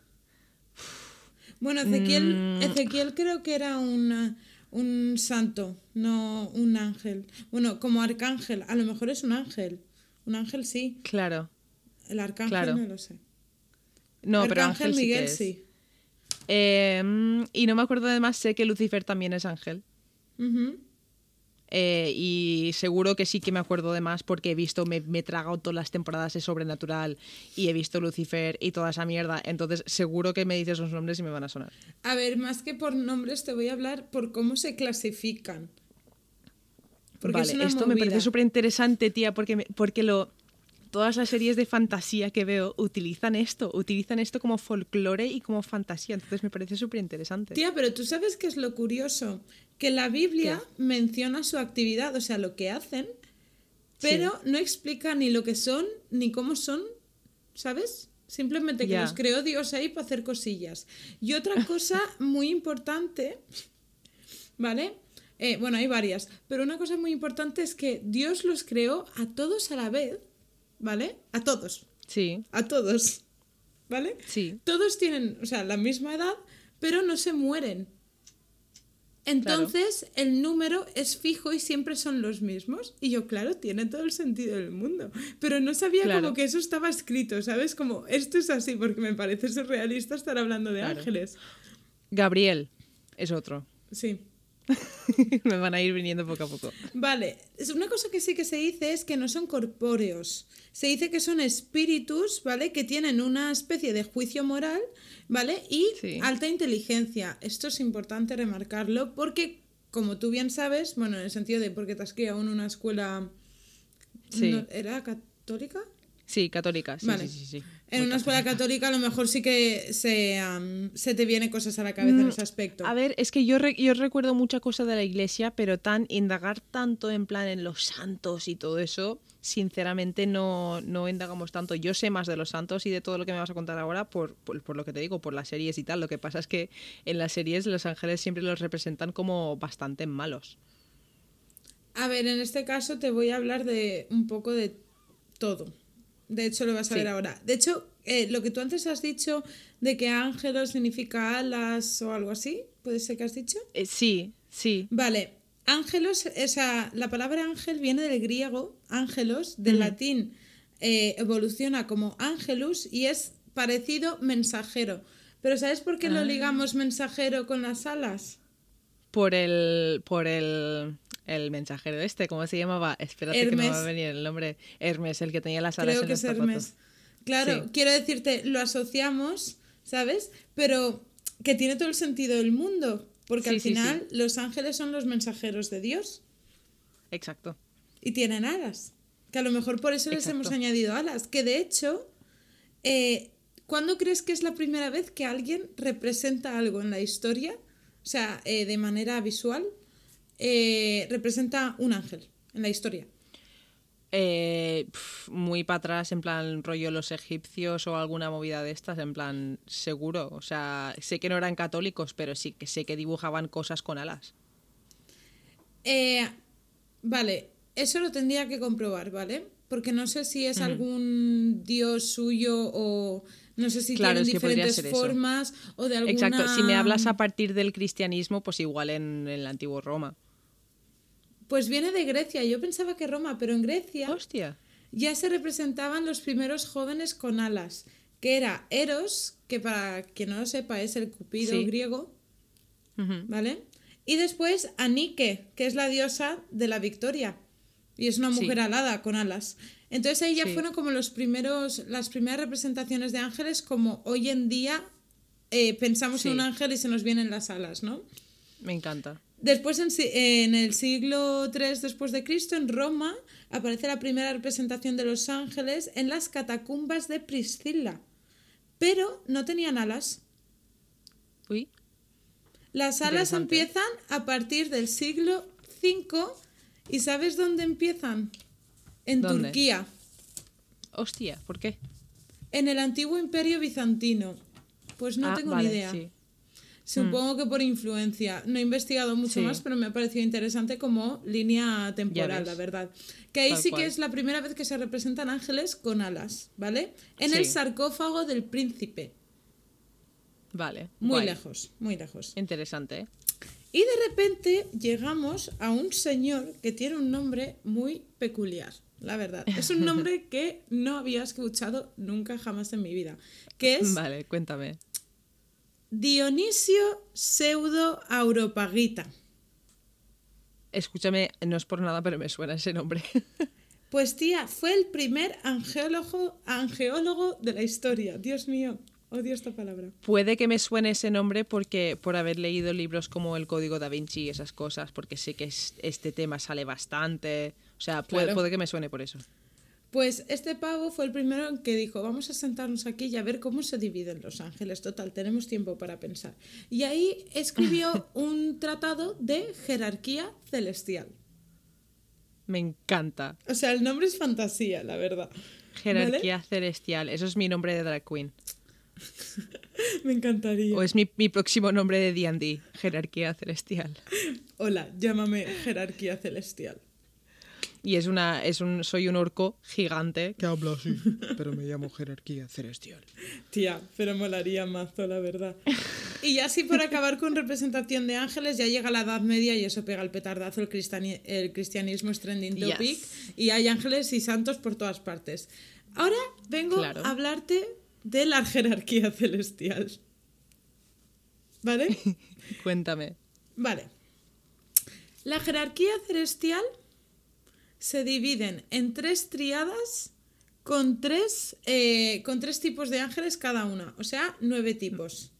Bueno, Ezequiel, Mm. Ezequiel creo que era una- un santo, no un ángel. Bueno, como arcángel, a lo mejor es un ángel. Un ángel sí, Claro. el arcángel Claro. no lo sé. No, pero arcángel Ángel sí que Miguel es. sí. Eh, mm, y no me acuerdo además, sé que Lucifer también es ángel. Eh, y seguro que sí que me acuerdo de más porque he visto, me, me he tragado todas las temporadas de Sobrenatural y he visto Lucifer y toda esa mierda. Entonces seguro que me dices los nombres y me van a sonar. A ver, más que por nombres te voy a hablar por cómo se clasifican. Porque vale, es esto me parece súper interesante, tía, porque, me- porque lo, todas las series de fantasía que veo utilizan esto, utilizan esto como folclore y como fantasía. Entonces me parece súper interesante. Tía, pero tú sabes qué es lo curioso, que la Biblia menciona su actividad, o sea, lo que hacen, pero no explica ni lo que son ni cómo son, ¿sabes? Simplemente que los creó Dios ahí para hacer cosillas. Y otra [laughs] cosa muy importante, ¿vale? Eh, bueno, hay varias, pero una cosa muy importante es que Dios los creó a todos a la vez, ¿vale? A todos, Sí, a todos, ¿vale? sí. Todos tienen, o sea, la misma edad, pero no se mueren. Entonces, el número es fijo y siempre son los mismos. Y yo, claro, tiene todo el sentido del mundo. Pero no sabía Claro. como que eso estaba escrito, ¿sabes? Como, esto es así, porque me parece surrealista estar hablando de Claro. ángeles. Gabriel es otro. Sí. [laughs] me van a ir viniendo poco a poco. Vale, es una cosa que sí que se dice es que no son corpóreos. Se dice que son espíritus, ¿vale? Que tienen una especie de juicio moral, ¿vale? Y Sí. alta inteligencia. Esto es importante remarcarlo porque, como tú bien sabes, bueno, en el sentido de porque te has criado en una escuela... Sí. no- ¿Era católica? Sí, católica, sí, Vale. sí, sí, sí. En una escuela católica a lo mejor sí que se, am, se te vienen cosas a la cabeza en ese aspecto. A ver, es que yo, re- yo recuerdo mucha cosa de la iglesia, pero tan indagar tanto en plan en los santos y todo eso, sinceramente no, no indagamos tanto. Yo sé más de los santos y de todo lo que me vas a contar ahora por, por, por lo que te digo, por las series y tal. Lo que pasa es que en las series los ángeles siempre los representan como bastante malos. A ver, en este caso te voy a hablar de un poco de todo. De hecho, lo vas a Sí. ver ahora. De hecho, eh, lo que tú antes has dicho de que ángelos significa alas o algo así, ¿puede ser que has dicho? Eh, sí, sí. Vale, ángelos, o sea, la palabra ángel viene del griego, ángelos, del Ujú. latín eh, evoluciona como ángelus y es parecido mensajero. Pero ¿sabes por qué lo Ah. ligamos mensajero con las alas? Por el, por el, el mensajero este, ¿cómo se llamaba? Espérate que no me va a venir el nombre. Hermes, el que tenía las alas Creo en que los es zapatos. Hermes. Claro, Sí. quiero decirte, lo asociamos, ¿sabes? Pero que tiene todo el sentido del mundo, porque Sí, al sí. final los ángeles son los mensajeros de Dios Exacto. y tienen alas. Que a lo mejor por eso les hemos añadido alas. Que de hecho, eh, ¿cuándo crees que es la primera vez que alguien representa algo en la historia? O sea, eh, de manera visual, eh, representa un ángel en la historia. Eh, pf, muy para atrás, en plan rollo los egipcios o alguna movida de estas, en plan seguro. O sea, sé que no eran católicos, pero sí que sé que dibujaban cosas con alas. Eh, vale, eso lo tendría que comprobar, ¿vale? Porque no sé si es algún dios suyo o no sé si Claro, tienen diferentes eso. formas o de alguna... Exacto, si me hablas a partir del cristianismo, pues igual en, el antiguo Roma. Pues viene de Grecia, yo pensaba que Roma, pero en Grecia Hostia. ya se representaban los primeros jóvenes con alas, que era Eros, que para quien no lo sepa es el cupido Sí. griego. ¿vale? Y después Anike, que es la diosa de la victoria. Y es una Sí. mujer alada con alas. Entonces ahí ya Sí. fueron como los primeros, las primeras representaciones de ángeles, como hoy en día eh, pensamos en un ángel y se nos vienen las alas, ¿no? Me encanta. Después, en, el siglo III después de Cristo, en Roma, aparece la primera representación de los ángeles en las catacumbas de Priscila. Pero no tenían alas. Uy. Las alas empiezan a partir del siglo V. ¿Y sabes dónde empiezan? En ¿Dónde? Turquía, Hostia, ¿por qué? en el antiguo imperio bizantino. Pues no Ah, tengo vale, ni idea. sí. Supongo que por influencia. No he investigado mucho Sí. más, pero me ha parecido interesante como línea temporal, la verdad. Que ahí Tal sí cual. que es la primera vez que se representan ángeles con alas, ¿vale? En Sí. el sarcófago del príncipe. Vale. Muy guay. lejos, muy lejos. Interesante, ¿eh? Y de repente llegamos a un señor que tiene un nombre muy peculiar, la verdad. Es un nombre [laughs] que no había escuchado nunca jamás en mi vida. Que es Vale, cuéntame. Dionisio Pseudo Auropagita. Escúchame, no es por nada, pero me suena ese nombre. [laughs] Pues tía, fue el primer angeólogo, angeólogo de la historia. Dios mío, odio esta palabra. Puede que me suene ese nombre porque por haber leído libros como El Código da Vinci y esas cosas, porque sé que es- este tema sale bastante. O sea, puede, Claro. puede que me suene por eso. Pues este pavo fue el primero en que dijo, vamos a sentarnos aquí y a ver cómo se dividen los ángeles. Total, tenemos tiempo para pensar. Y ahí escribió [laughs] un tratado de jerarquía celestial. Me encanta. O sea, el nombre es fantasía, la verdad. Jerarquía celestial. Eso es mi nombre de drag queen. [laughs] Me encantaría. O es mi, mi próximo nombre de D&D. Jerarquía celestial. Hola, llámame jerarquía celestial. Y es una, es un, soy un orco gigante. que hablo así, pero me llamo jerarquía celestial. Tía, pero molaría mazo, la verdad. Y ya así por acabar con representación de ángeles, ya llega la Edad Media y eso pega el petardazo, el, cristiani- el cristianismo es trending Yes. topic y hay ángeles y santos por todas partes. Ahora vengo Claro. a hablarte de la jerarquía celestial. ¿Vale? [laughs] Cuéntame. Vale. La jerarquía celestial se dividen en tres triadas con tres, eh, con tres tipos de ángeles cada una, o sea, nueve tipos.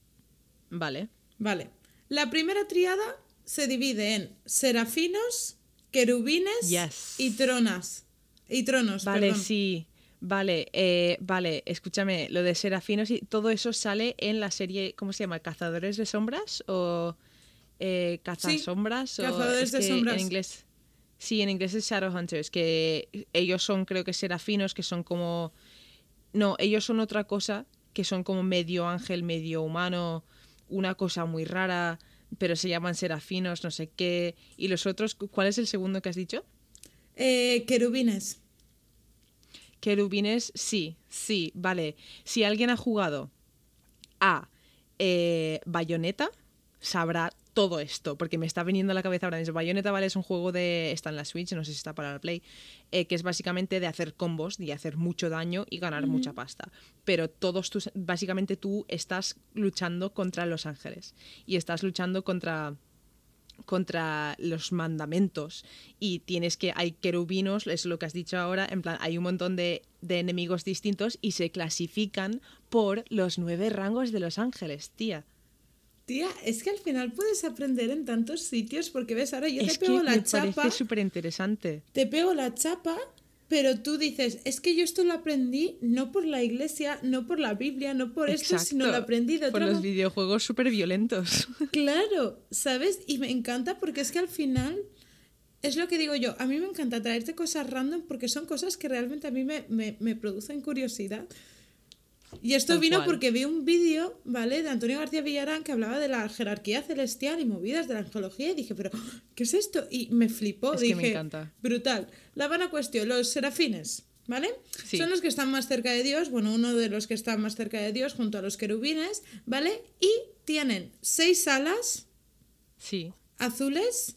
Vale. Vale. La primera triada se divide en serafinos, querubines Yes. y tronas. Y tronos, Vale, perdón. sí. Vale, eh, vale, escúchame, lo de Serafinos y todo eso sale en la serie, ¿cómo se llama? ¿Cazadores de sombras? ¿O eh, Cazasombras? o, Cazadores es de que Sombras. En inglés. Sí, en inglés es Shadowhunters, que ellos son, creo que serafinos, que son como. No, ellos son otra cosa, que son como medio ángel, medio humano, una cosa muy rara, pero se llaman serafinos, no sé qué. ¿Y los otros? ¿Cuál es el segundo que has dicho? Eh, querubines. Querubines, sí, sí, vale. Si alguien ha jugado a eh, Bayonetta, sabrá todo esto, porque me está viniendo a la cabeza ahora mismo. Bayonetta, vale, es un juego de. Está en la Switch, no sé si está para la Play, eh, que es básicamente de hacer combos y hacer mucho daño y ganar mucha pasta. Pero todos tus. Básicamente tú estás luchando contra los ángeles y estás luchando contra contra los mandamentos y tienes que hay querubinos es lo que has dicho ahora en plan hay un montón de, de enemigos distintos y se clasifican por los nueve rangos de los ángeles tía Tía, es que al final puedes aprender en tantos sitios porque ves, ahora yo es te que pego la me chapa, parece súper interesante te pego la chapa, pero tú dices, es que yo esto lo aprendí no por la iglesia, no por la Biblia, no por esto, sino lo aprendí de por los videojuegos súper violentos [laughs] Claro, ¿sabes? Y me encanta porque es que al final es lo que digo yo. A mí me encanta traerte cosas random porque son cosas que realmente a mí me, me- me producen curiosidad. Y esto Tal vino cual. porque vi un vídeo, ¿vale? De Antonio García Villarán que hablaba de la jerarquía celestial y movidas de la angelología y dije, pero ¿qué es esto? Y me flipó. Es que dije, me encanta. brutal. La vana cuestión, los serafines, ¿vale? Sí. Son los que están más cerca de Dios, bueno, uno de los que están más cerca de Dios junto a los querubines, ¿vale? Y tienen seis alas sí azules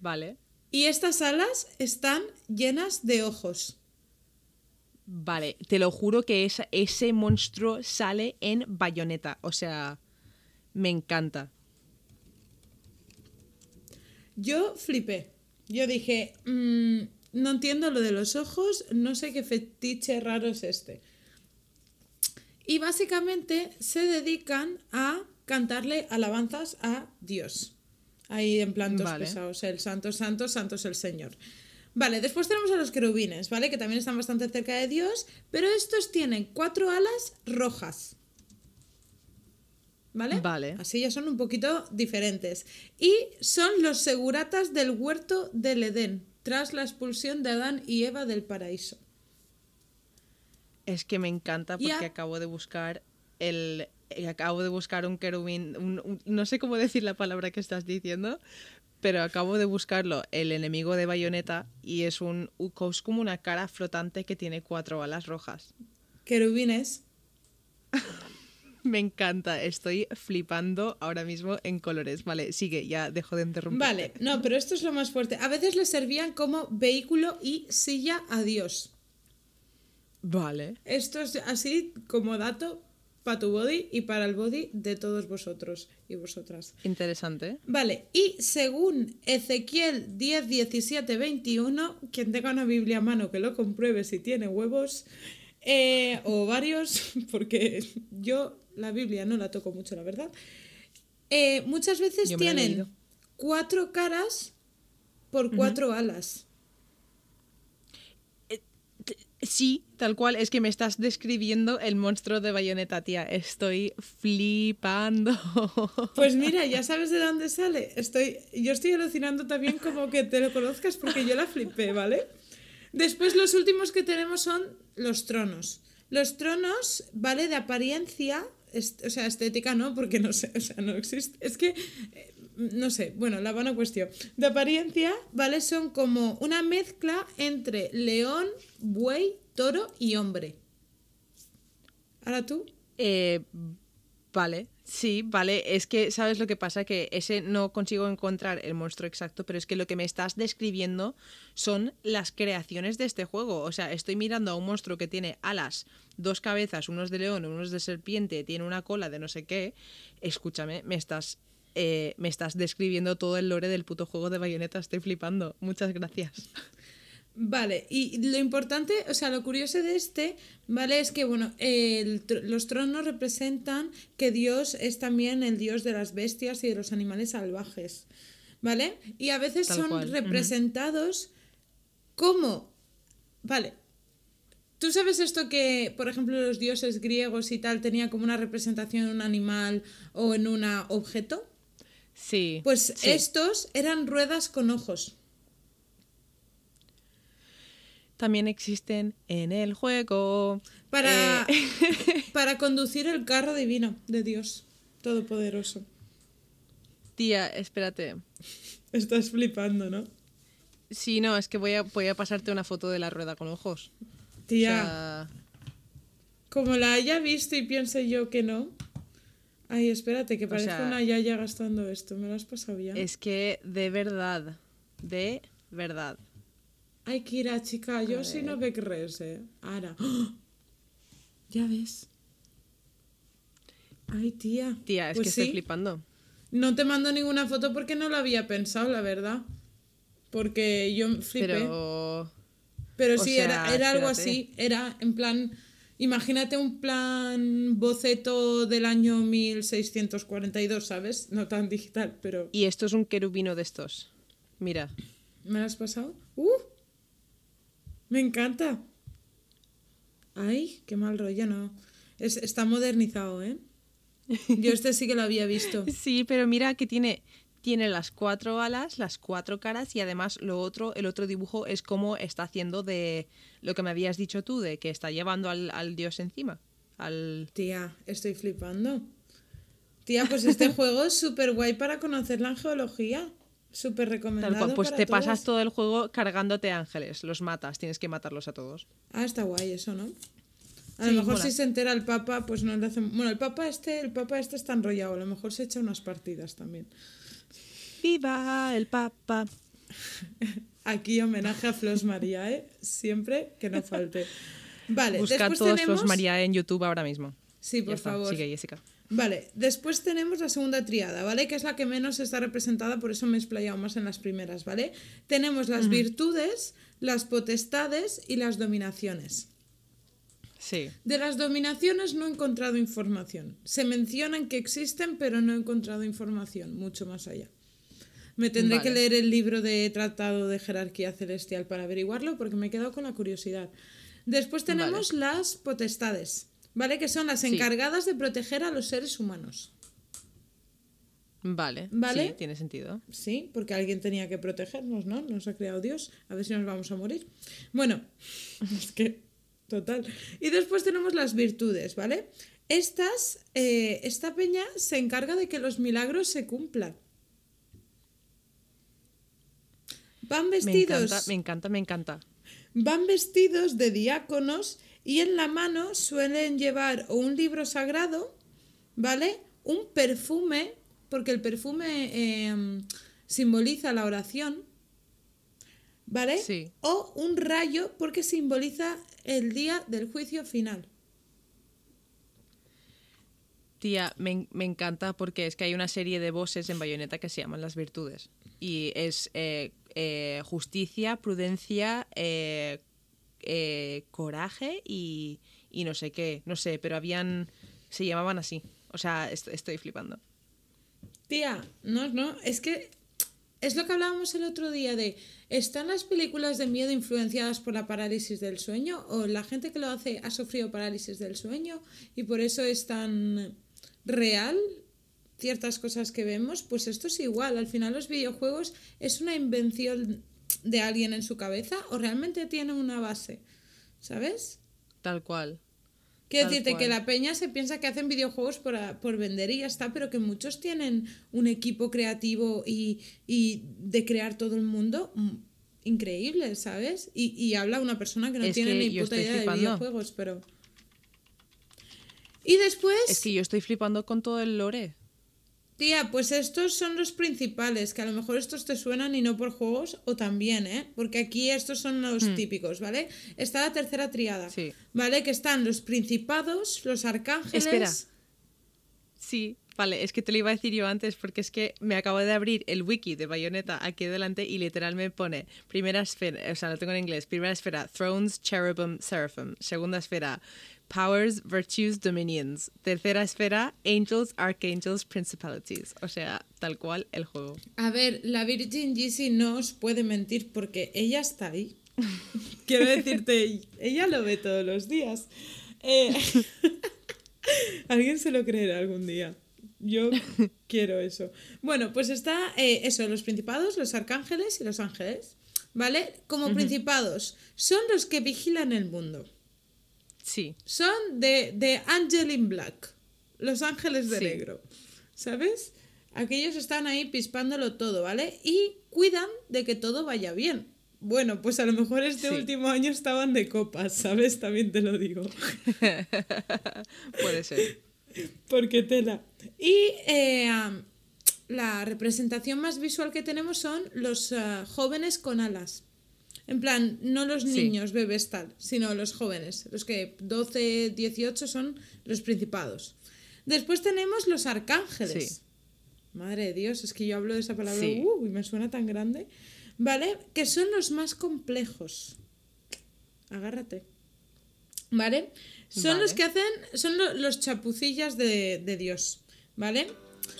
vale y estas alas están llenas de ojos. Vale te lo juro que esa- ese monstruo sale en Bayonetta o sea me encanta Yo flipé. Yo dije, "Mm, no entiendo lo de los ojos, no sé qué fetiche raro es este. Y básicamente se dedican a cantarle alabanzas a Dios. Ahí en plantos Vale. pesados, el santo, santo, santo es el Señor. Vale, después tenemos a los querubines, ¿vale? Que también están bastante cerca de Dios, pero estos tienen cuatro alas rojas. ¿Vale? Vale. Así ya son un poquito diferentes. Y son los seguratas del huerto del Edén, tras la expulsión de Adán y Eva del paraíso. Es que me encanta porque acabo de buscar el. eh, Acabo de buscar un querubín. un- un- no sé cómo decir la palabra que estás diciendo, pero acabo de buscarlo, el enemigo de Bayonetta, y es un. es como una cara flotante que tiene cuatro alas rojas. Querubines. [laughs] Me encanta, estoy flipando ahora mismo en colores. Vale, sigue, ya dejo de interrumpir. Vale, no, pero esto es lo más fuerte. A veces les servían como vehículo y silla a Dios. Vale. Esto es así como dato para tu body y para el body de todos vosotros y vosotras. Interesante. Vale, y según Ezequiel 10, 17, 21, quien tenga una Biblia a mano que lo compruebe si tiene huevos, eh, o varios, [laughs] porque yo la Biblia no la toco mucho, la verdad. eh, muchas veces tienen cuatro caras por cuatro alas. Sí, tal cual, es que me estás describiendo el monstruo de Bayonetta, tía. Estoy flipando. Pues mira, [laughs] ya sabes de dónde sale. Estoy, yo estoy alucinando también como que te lo conozcas porque yo la flipé, ¿vale? Después los últimos que tenemos son los tronos. Los tronos, ¿vale? De apariencia, o sea, estética no, porque no sé, o sea, no existe. Es que, eh, no sé, bueno, la vana cuestión. De apariencia, ¿vale? Son como una mezcla entre león, buey, toro y hombre. Ahora tú. Eh, vale, sí, vale. Es que, ¿sabes lo que pasa? Que ese no consigo encontrar el monstruo exacto, pero es que lo que me estás describiendo son las creaciones de este juego. O sea, estoy mirando a un monstruo que tiene alas, dos cabezas, unos de león, unos de serpiente, tiene una cola de no sé qué. Escúchame, me estás. Eh, me estás describiendo todo el lore del puto juego de Bayonetta, estoy flipando. Muchas gracias. Vale, y lo importante, o sea, lo curioso de este, ¿vale? Es que, bueno, el los tronos representan que Dios es también el Dios de las bestias y de los animales salvajes, ¿vale? Y a veces Tal son cual, representados como, vale, tú ¿Tú sabes esto que, por ejemplo, los dioses griegos y tal tenía como una representación en un animal o en un objeto? Sí. Pues sí. estos eran ruedas con ojos. También existen en el juego. Para, Eh, [laughs] para conducir el carro divino de Dios Todopoderoso. Tía, espérate. Estás flipando, ¿no? Sí, no, es que voy a, voy a pasarte una foto de la rueda con ojos. O Tía, sea, como la haya visto y piense yo que no. Ay, espérate, que parece sea, una yaya gastando esto. ¿Me lo has pasado ya? es que de verdad, de verdad. Ay, Kira, chica, yo sí no ve res, eh. Ara. ¡Oh! Ya ves. Ay, tía. Tía, es Pues que estoy sí. flipando. No te mando ninguna foto porque no lo había pensado, la verdad. Porque yo flipé. Pero, Pero o sí, sea, era, era algo así. Era en plan. Imagínate un plan boceto del año 1642, ¿sabes? No tan digital, pero. Y esto es un querubino de estos. Mira. ¿Me lo has pasado? ¡Uh! Me encanta. Ay, qué mal rollo, no. Es, está modernizado, ¿eh? Yo este sí que lo había visto. [laughs] Sí, pero mira que tiene, tiene las cuatro alas, las cuatro caras y además lo otro, el otro dibujo es como está haciendo de lo que me habías dicho tú, de que está llevando al, al dios encima. Al... Tía, estoy flipando. Tía, pues [laughs] este juego es súper guay para conocer la geología. Súper recomendado. Tal cual, pues para te pasas todo el juego cargándote ángeles, los matas, tienes que matarlos a todos. Ah, está guay eso, ¿no? A Sí, lo mejor mola. si se entera el Papa, pues no le hacen... Bueno, el Papa este, el Papa este está enrollado. A lo mejor se echa unas partidas también. ¡Viva el Papa! [laughs] Aquí homenaje a Flos María, ¿eh? Siempre que no falte. Vale, Busca todos tenemos... los María en YouTube ahora mismo. Sí, Ya por está, favor. Sigue, Jessica. Vale, después tenemos la segunda triada, ¿vale? Que es la que menos está representada, por eso me he explayado más en las primeras, ¿vale? Tenemos las virtudes, las potestades y las dominaciones. Sí. De las dominaciones no he encontrado información. Se mencionan que existen, pero no he encontrado información, mucho más allá. Me tendré que leer el libro de Tratado de Jerarquía Celestial para averiguarlo, porque me he quedado con la curiosidad. Después tenemos las potestades, ¿vale? Que son las Sí. encargadas de proteger a los seres humanos. Vale. Vale. Sí, tiene sentido. Sí, porque alguien tenía que protegernos, ¿no? Nos ha creado Dios. A ver si nos vamos a morir. Bueno, [laughs] es que, total. Y después tenemos las virtudes, ¿vale? Estas, eh, esta peña se encarga de que los milagros se cumplan. Van Me vestidos, encanta, me encanta, me encanta. van vestidos de diáconos y en la mano suelen llevar o un libro sagrado, ¿vale? Un perfume, porque el perfume eh, simboliza la oración, ¿vale? Sí. O un rayo porque simboliza el día del juicio final. Tía, me, me encanta porque es que hay una serie de bosses en Bayonetta que se llaman las virtudes. Y es eh, eh, justicia, prudencia, eh, eh, coraje y, no sé qué. No sé, pero habían. Se llamaban así. O sea, est- estoy flipando. Tía, no, no, es que es lo que hablábamos el otro día de, ¿están las películas de miedo influenciadas por la parálisis del sueño? ¿O la gente que lo hace ha sufrido parálisis del sueño y por eso es tan real ciertas cosas que vemos? Pues esto es igual, al final los videojuegos es una invención de alguien en su cabeza o realmente tiene una base, ¿sabes? Tal cual. Quiero decirte que la peña se piensa que hacen videojuegos por, a- por vender y ya está, pero que muchos tienen un equipo creativo y, y de crear todo el mundo mm, increíble, ¿sabes? Y, y habla una persona que no Es tiene que ni puta idea de videojuegos, pero... Y después, Es que yo estoy flipando con todo el lore. Tía, pues estos son los principales, que a lo mejor estos te suenan y no por juegos, o también, ¿eh? Porque aquí estos son los típicos, ¿vale? Está la tercera triada, Hmm. Sí. ¿vale? Que están los principados, los arcángeles... Espera. Sí, vale, es que te lo iba a decir yo antes porque es que me acabo de abrir el wiki de Bayonetta aquí delante y literal me pone primera esfera, o sea, lo tengo en inglés, primera esfera, Thrones, Cherubim, Seraphim, segunda esfera, Powers, Virtues, Dominions, tercera esfera, Angels, Archangels, Principalities, o sea, tal cual el juego. A ver, la Virgin Yeezy no os puede mentir porque ella está ahí. [laughs] quiero decirte, ella lo ve todos los días. Eh, [laughs] Alguien se lo creerá algún día. Yo quiero eso. Bueno, pues está eh, eso, los principados, los arcángeles y los ángeles. ¿Vale? Como principados, son los que vigilan el mundo. Sí. Son de, de Angel in Black, los ángeles de Sí. negro. ¿Sabes? Aquellos están ahí pispándolo todo, ¿vale? Y cuidan de que todo vaya bien. Bueno, pues a lo mejor este Sí. último año estaban de copas, ¿sabes? También te lo digo. [laughs] Puede ser. [laughs] Porque tela. Y eh, la representación más visual que tenemos son los ah, jóvenes con alas. En plan, no los Sí. niños bebés tal, sino los jóvenes. Los que 12, 18 son los principados. Después tenemos los arcángeles. Sí. Madre de Dios, es que yo hablo de esa palabra Sí. uh, y me suena tan grande. ¿Vale? Que son los más complejos. Agárrate. ¿Vale? Son Vale. los que hacen, son lo- los chapucillas de, de Dios. ¿Vale?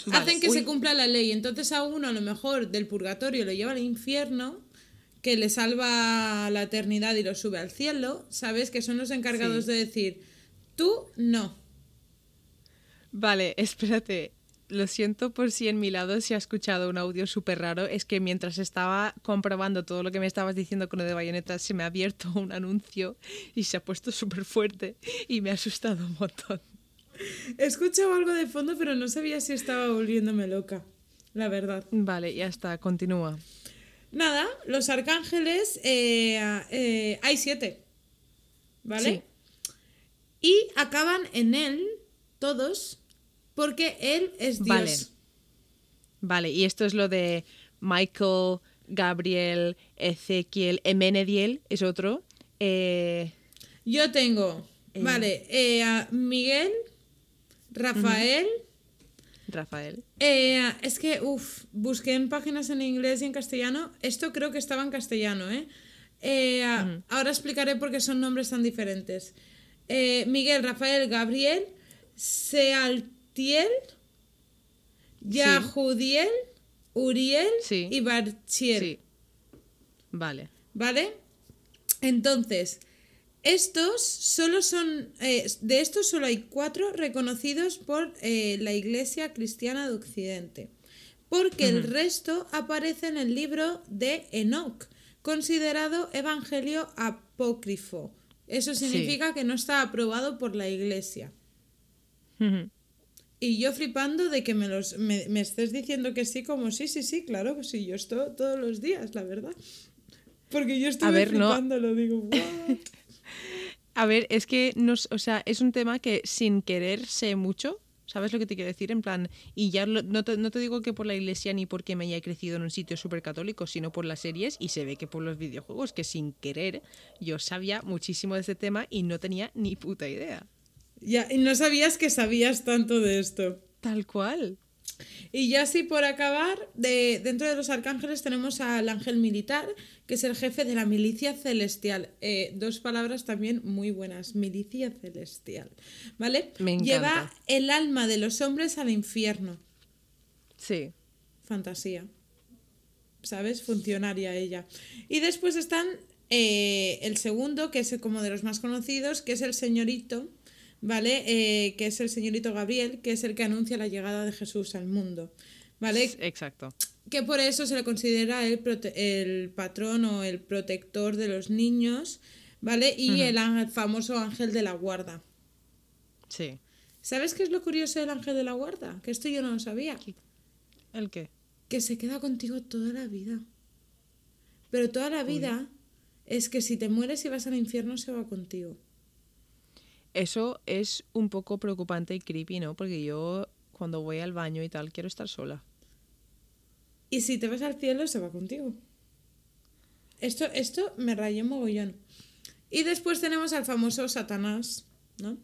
Vale. Hacen que Uy. se cumpla la ley. Entonces a uno a lo mejor del purgatorio lo lleva al infierno, que le salva la eternidad y lo sube al cielo. ¿Sabes? Que son los encargados Sí. de decir, tú no. Vale, espérate. Lo siento por si en mi lado se ha escuchado un audio súper raro. Es que mientras estaba comprobando todo lo que me estabas diciendo con lo de bayonetas, se me ha abierto un anuncio y se ha puesto súper fuerte y me ha asustado un montón. He escuchado algo de fondo, pero no sabía si estaba volviéndome loca. La verdad. Vale, ya está, continúa. Nada, los arcángeles, eh, eh, hay siete. ¿Vale? Y acaban en él, todos, porque él es Dios. Vale. Vale, y esto es lo de Michael, Gabriel, Ezequiel, Emenediel, es otro. Eh, Yo tengo, vale, Miguel, Rafael. Rafael. eh, es que, uff, busqué en páginas en inglés y en castellano. Esto creo que estaba en castellano, ¿eh? Eh, Ahora explicaré por qué son nombres tan diferentes. Eh, Miguel, Rafael, Gabriel, Sealtiel, Yahudiel, Uriel Sí. y Barchiel. Sí. Vale. ¿Vale? Entonces, estos solo son. eh, de estos solo hay cuatro reconocidos por eh, la Iglesia Cristiana de Occidente. Porque el resto aparece en el libro de Enoch, considerado evangelio apócrifo. Eso Sí. significa que no está aprobado por la Iglesia. Y yo flipando de que me, los, me, me estés diciendo que sí, como sí, sí, sí, claro, sí, yo estoy todos los días, la verdad. Porque yo estoy no. flipando, lo digo, [laughs] "What?". A ver, es que nos, o sea, es un tema que sin querer sé mucho. ¿Sabes lo que te quiero decir? En plan, y ya lo- no, te, no te digo que por la iglesia ni porque me haya crecido en un sitio súper católico, sino por las series y se ve que por los videojuegos, que sin querer yo sabía muchísimo de este tema y no tenía ni puta idea. Ya, y no sabías que sabías tanto de esto. Tal cual. Y ya así por acabar, de, dentro de los arcángeles tenemos al ángel militar, que es el jefe de la milicia celestial. Eh, dos palabras también muy buenas, milicia celestial. ¿Vale? Me encanta. Lleva el alma de los hombres al infierno. Sí. Fantasía. ¿Sabes? Funcionaria ella. Y después están eh, el segundo, que es como de los más conocidos, que es el señorito, ¿vale? Eh, que es el señorito Gabriel, que es el que anuncia la llegada de Jesús al mundo. ¿Vale? Exacto. que por eso se le considera el, el patrón o el protector de los niños, ¿vale? Y el ángel- famoso ángel de la guarda. Sí. ¿Sabes qué es lo curioso del ángel de la guarda? Que esto yo no lo sabía. ¿El qué? Que se queda contigo toda la vida. Pero toda la vida es que si te mueres y vas al infierno se va contigo. Eso es un poco preocupante y creepy, ¿no? Porque yo cuando voy al baño y tal quiero estar sola. Y si te vas al cielo se va contigo. Esto, esto me rayó mogollón. Y después tenemos al famoso Satanás, ¿no?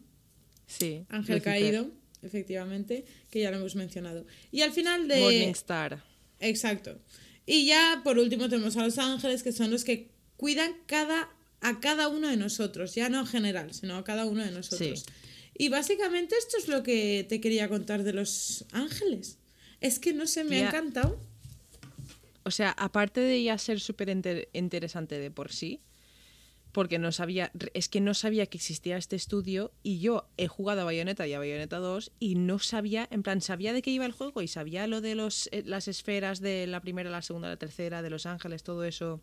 Sí. Ángel Lucifer. caído, efectivamente, que ya lo hemos mencionado. Y al final de... Morningstar. Exacto. Y ya por último tenemos a los ángeles, que son los que cuidan cada, a cada uno de nosotros, ya no en general, sino a cada uno de nosotros. Sí. Y básicamente esto es lo que te quería contar de los ángeles. Es que no sé, me ha encantado. O sea, aparte de ya ser súper interesante de por sí, porque no sabía, es que no sabía que existía este estudio y yo he jugado a Bayonetta y a Bayonetta 2 y no sabía, en plan, sabía de qué iba el juego y sabía lo de los, eh, las esferas de la primera, la segunda, la tercera, de Los Ángeles, todo eso.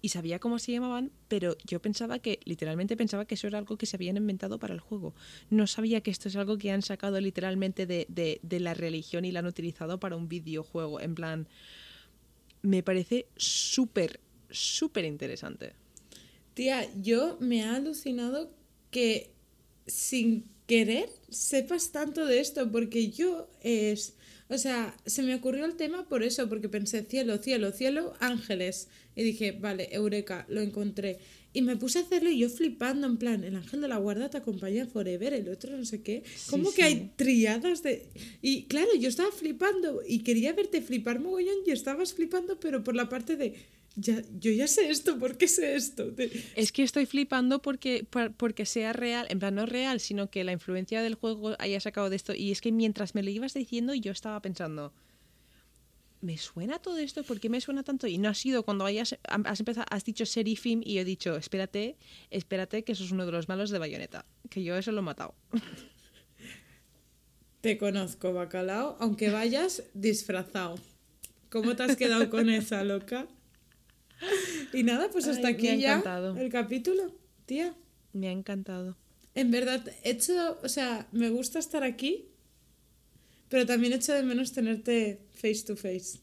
Y sabía cómo se llamaban, pero yo pensaba que, literalmente pensaba que eso era algo que se habían inventado para el juego. No sabía que esto es algo que han sacado literalmente de, de, de la religión y lo han utilizado para un videojuego. En plan, me parece súper, súper interesante. Tía, yo me ha alucinado que sin querer sepas tanto de esto, porque yo es... O sea, se me ocurrió el tema por eso, porque pensé cielo, cielo, cielo, ángeles. Y dije, vale, Eureka, lo encontré. Y me puse a hacerlo y yo flipando, en plan, el ángel de la guarda te acompaña forever, el otro no sé qué. ¿Cómo que hay triadas de...? Y claro, yo estaba flipando y quería verte flipar mogollón y estabas flipando, pero por la parte de ya, yo ya sé esto, ¿por qué sé esto? Es que estoy flipando porque, porque sea real, en plan no real, sino que la influencia del juego haya sacado de esto. Y es que mientras me lo ibas diciendo, yo estaba pensando, ¿me suena todo esto? ¿Por qué me suena tanto? Y no ha sido cuando hayas has empezado, has dicho Serifim y he dicho, espérate, espérate, que eso es uno de los malos de Bayonetta, que yo eso lo he matado. Te conozco, bacalao, aunque vayas disfrazado. ¿Cómo te has quedado con esa loca? [laughs] Y nada, pues hasta aquí ya el capítulo, tía. Me ha encantado. En verdad, he hecho, o sea, me gusta estar aquí, pero también hecho de menos tenerte face to face.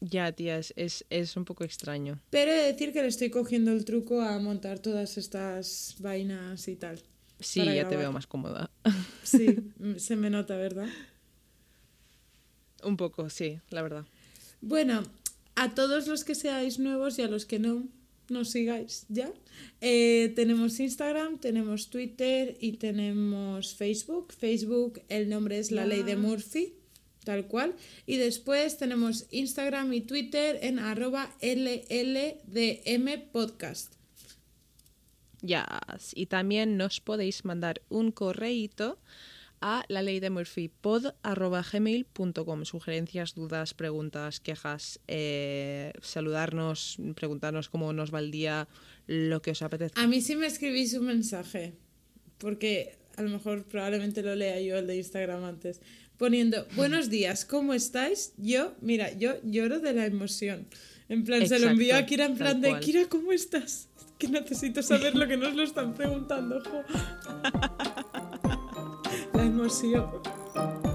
Ya, tía, es, es, un poco extraño. Pero he de decir que le estoy cogiendo el truco a montar todas estas vainas y tal. Sí, ya te veo más cómoda. Sí, [laughs] se me nota, ¿verdad? Un poco, sí, la verdad. Bueno, a todos los que seáis nuevos y a los que no, nos sigáis ya. Eh, tenemos Instagram, tenemos Twitter y tenemos Facebook. Facebook, el nombre es La Ley de Murphy, tal cual. Y después tenemos Instagram y Twitter en arroba LLDM Podcast. Ya, y también nos podéis mandar un correíto a la ley de Murphy pod.gmail.com. Sugerencias, dudas, preguntas, quejas, eh, saludarnos, preguntarnos cómo nos va el día, lo que os apetezca. A mí sí me escribís un mensaje, porque a lo mejor probablemente lo lea yo el de Instagram antes, poniendo buenos días, ¿cómo estáis? Yo, mira, yo lloro de la emoción. En plan, se lo envío a Kira en plan de Kira, ¿cómo estás? [laughs] Que necesito saber lo que nos lo están preguntando. La [laughs] Marcia.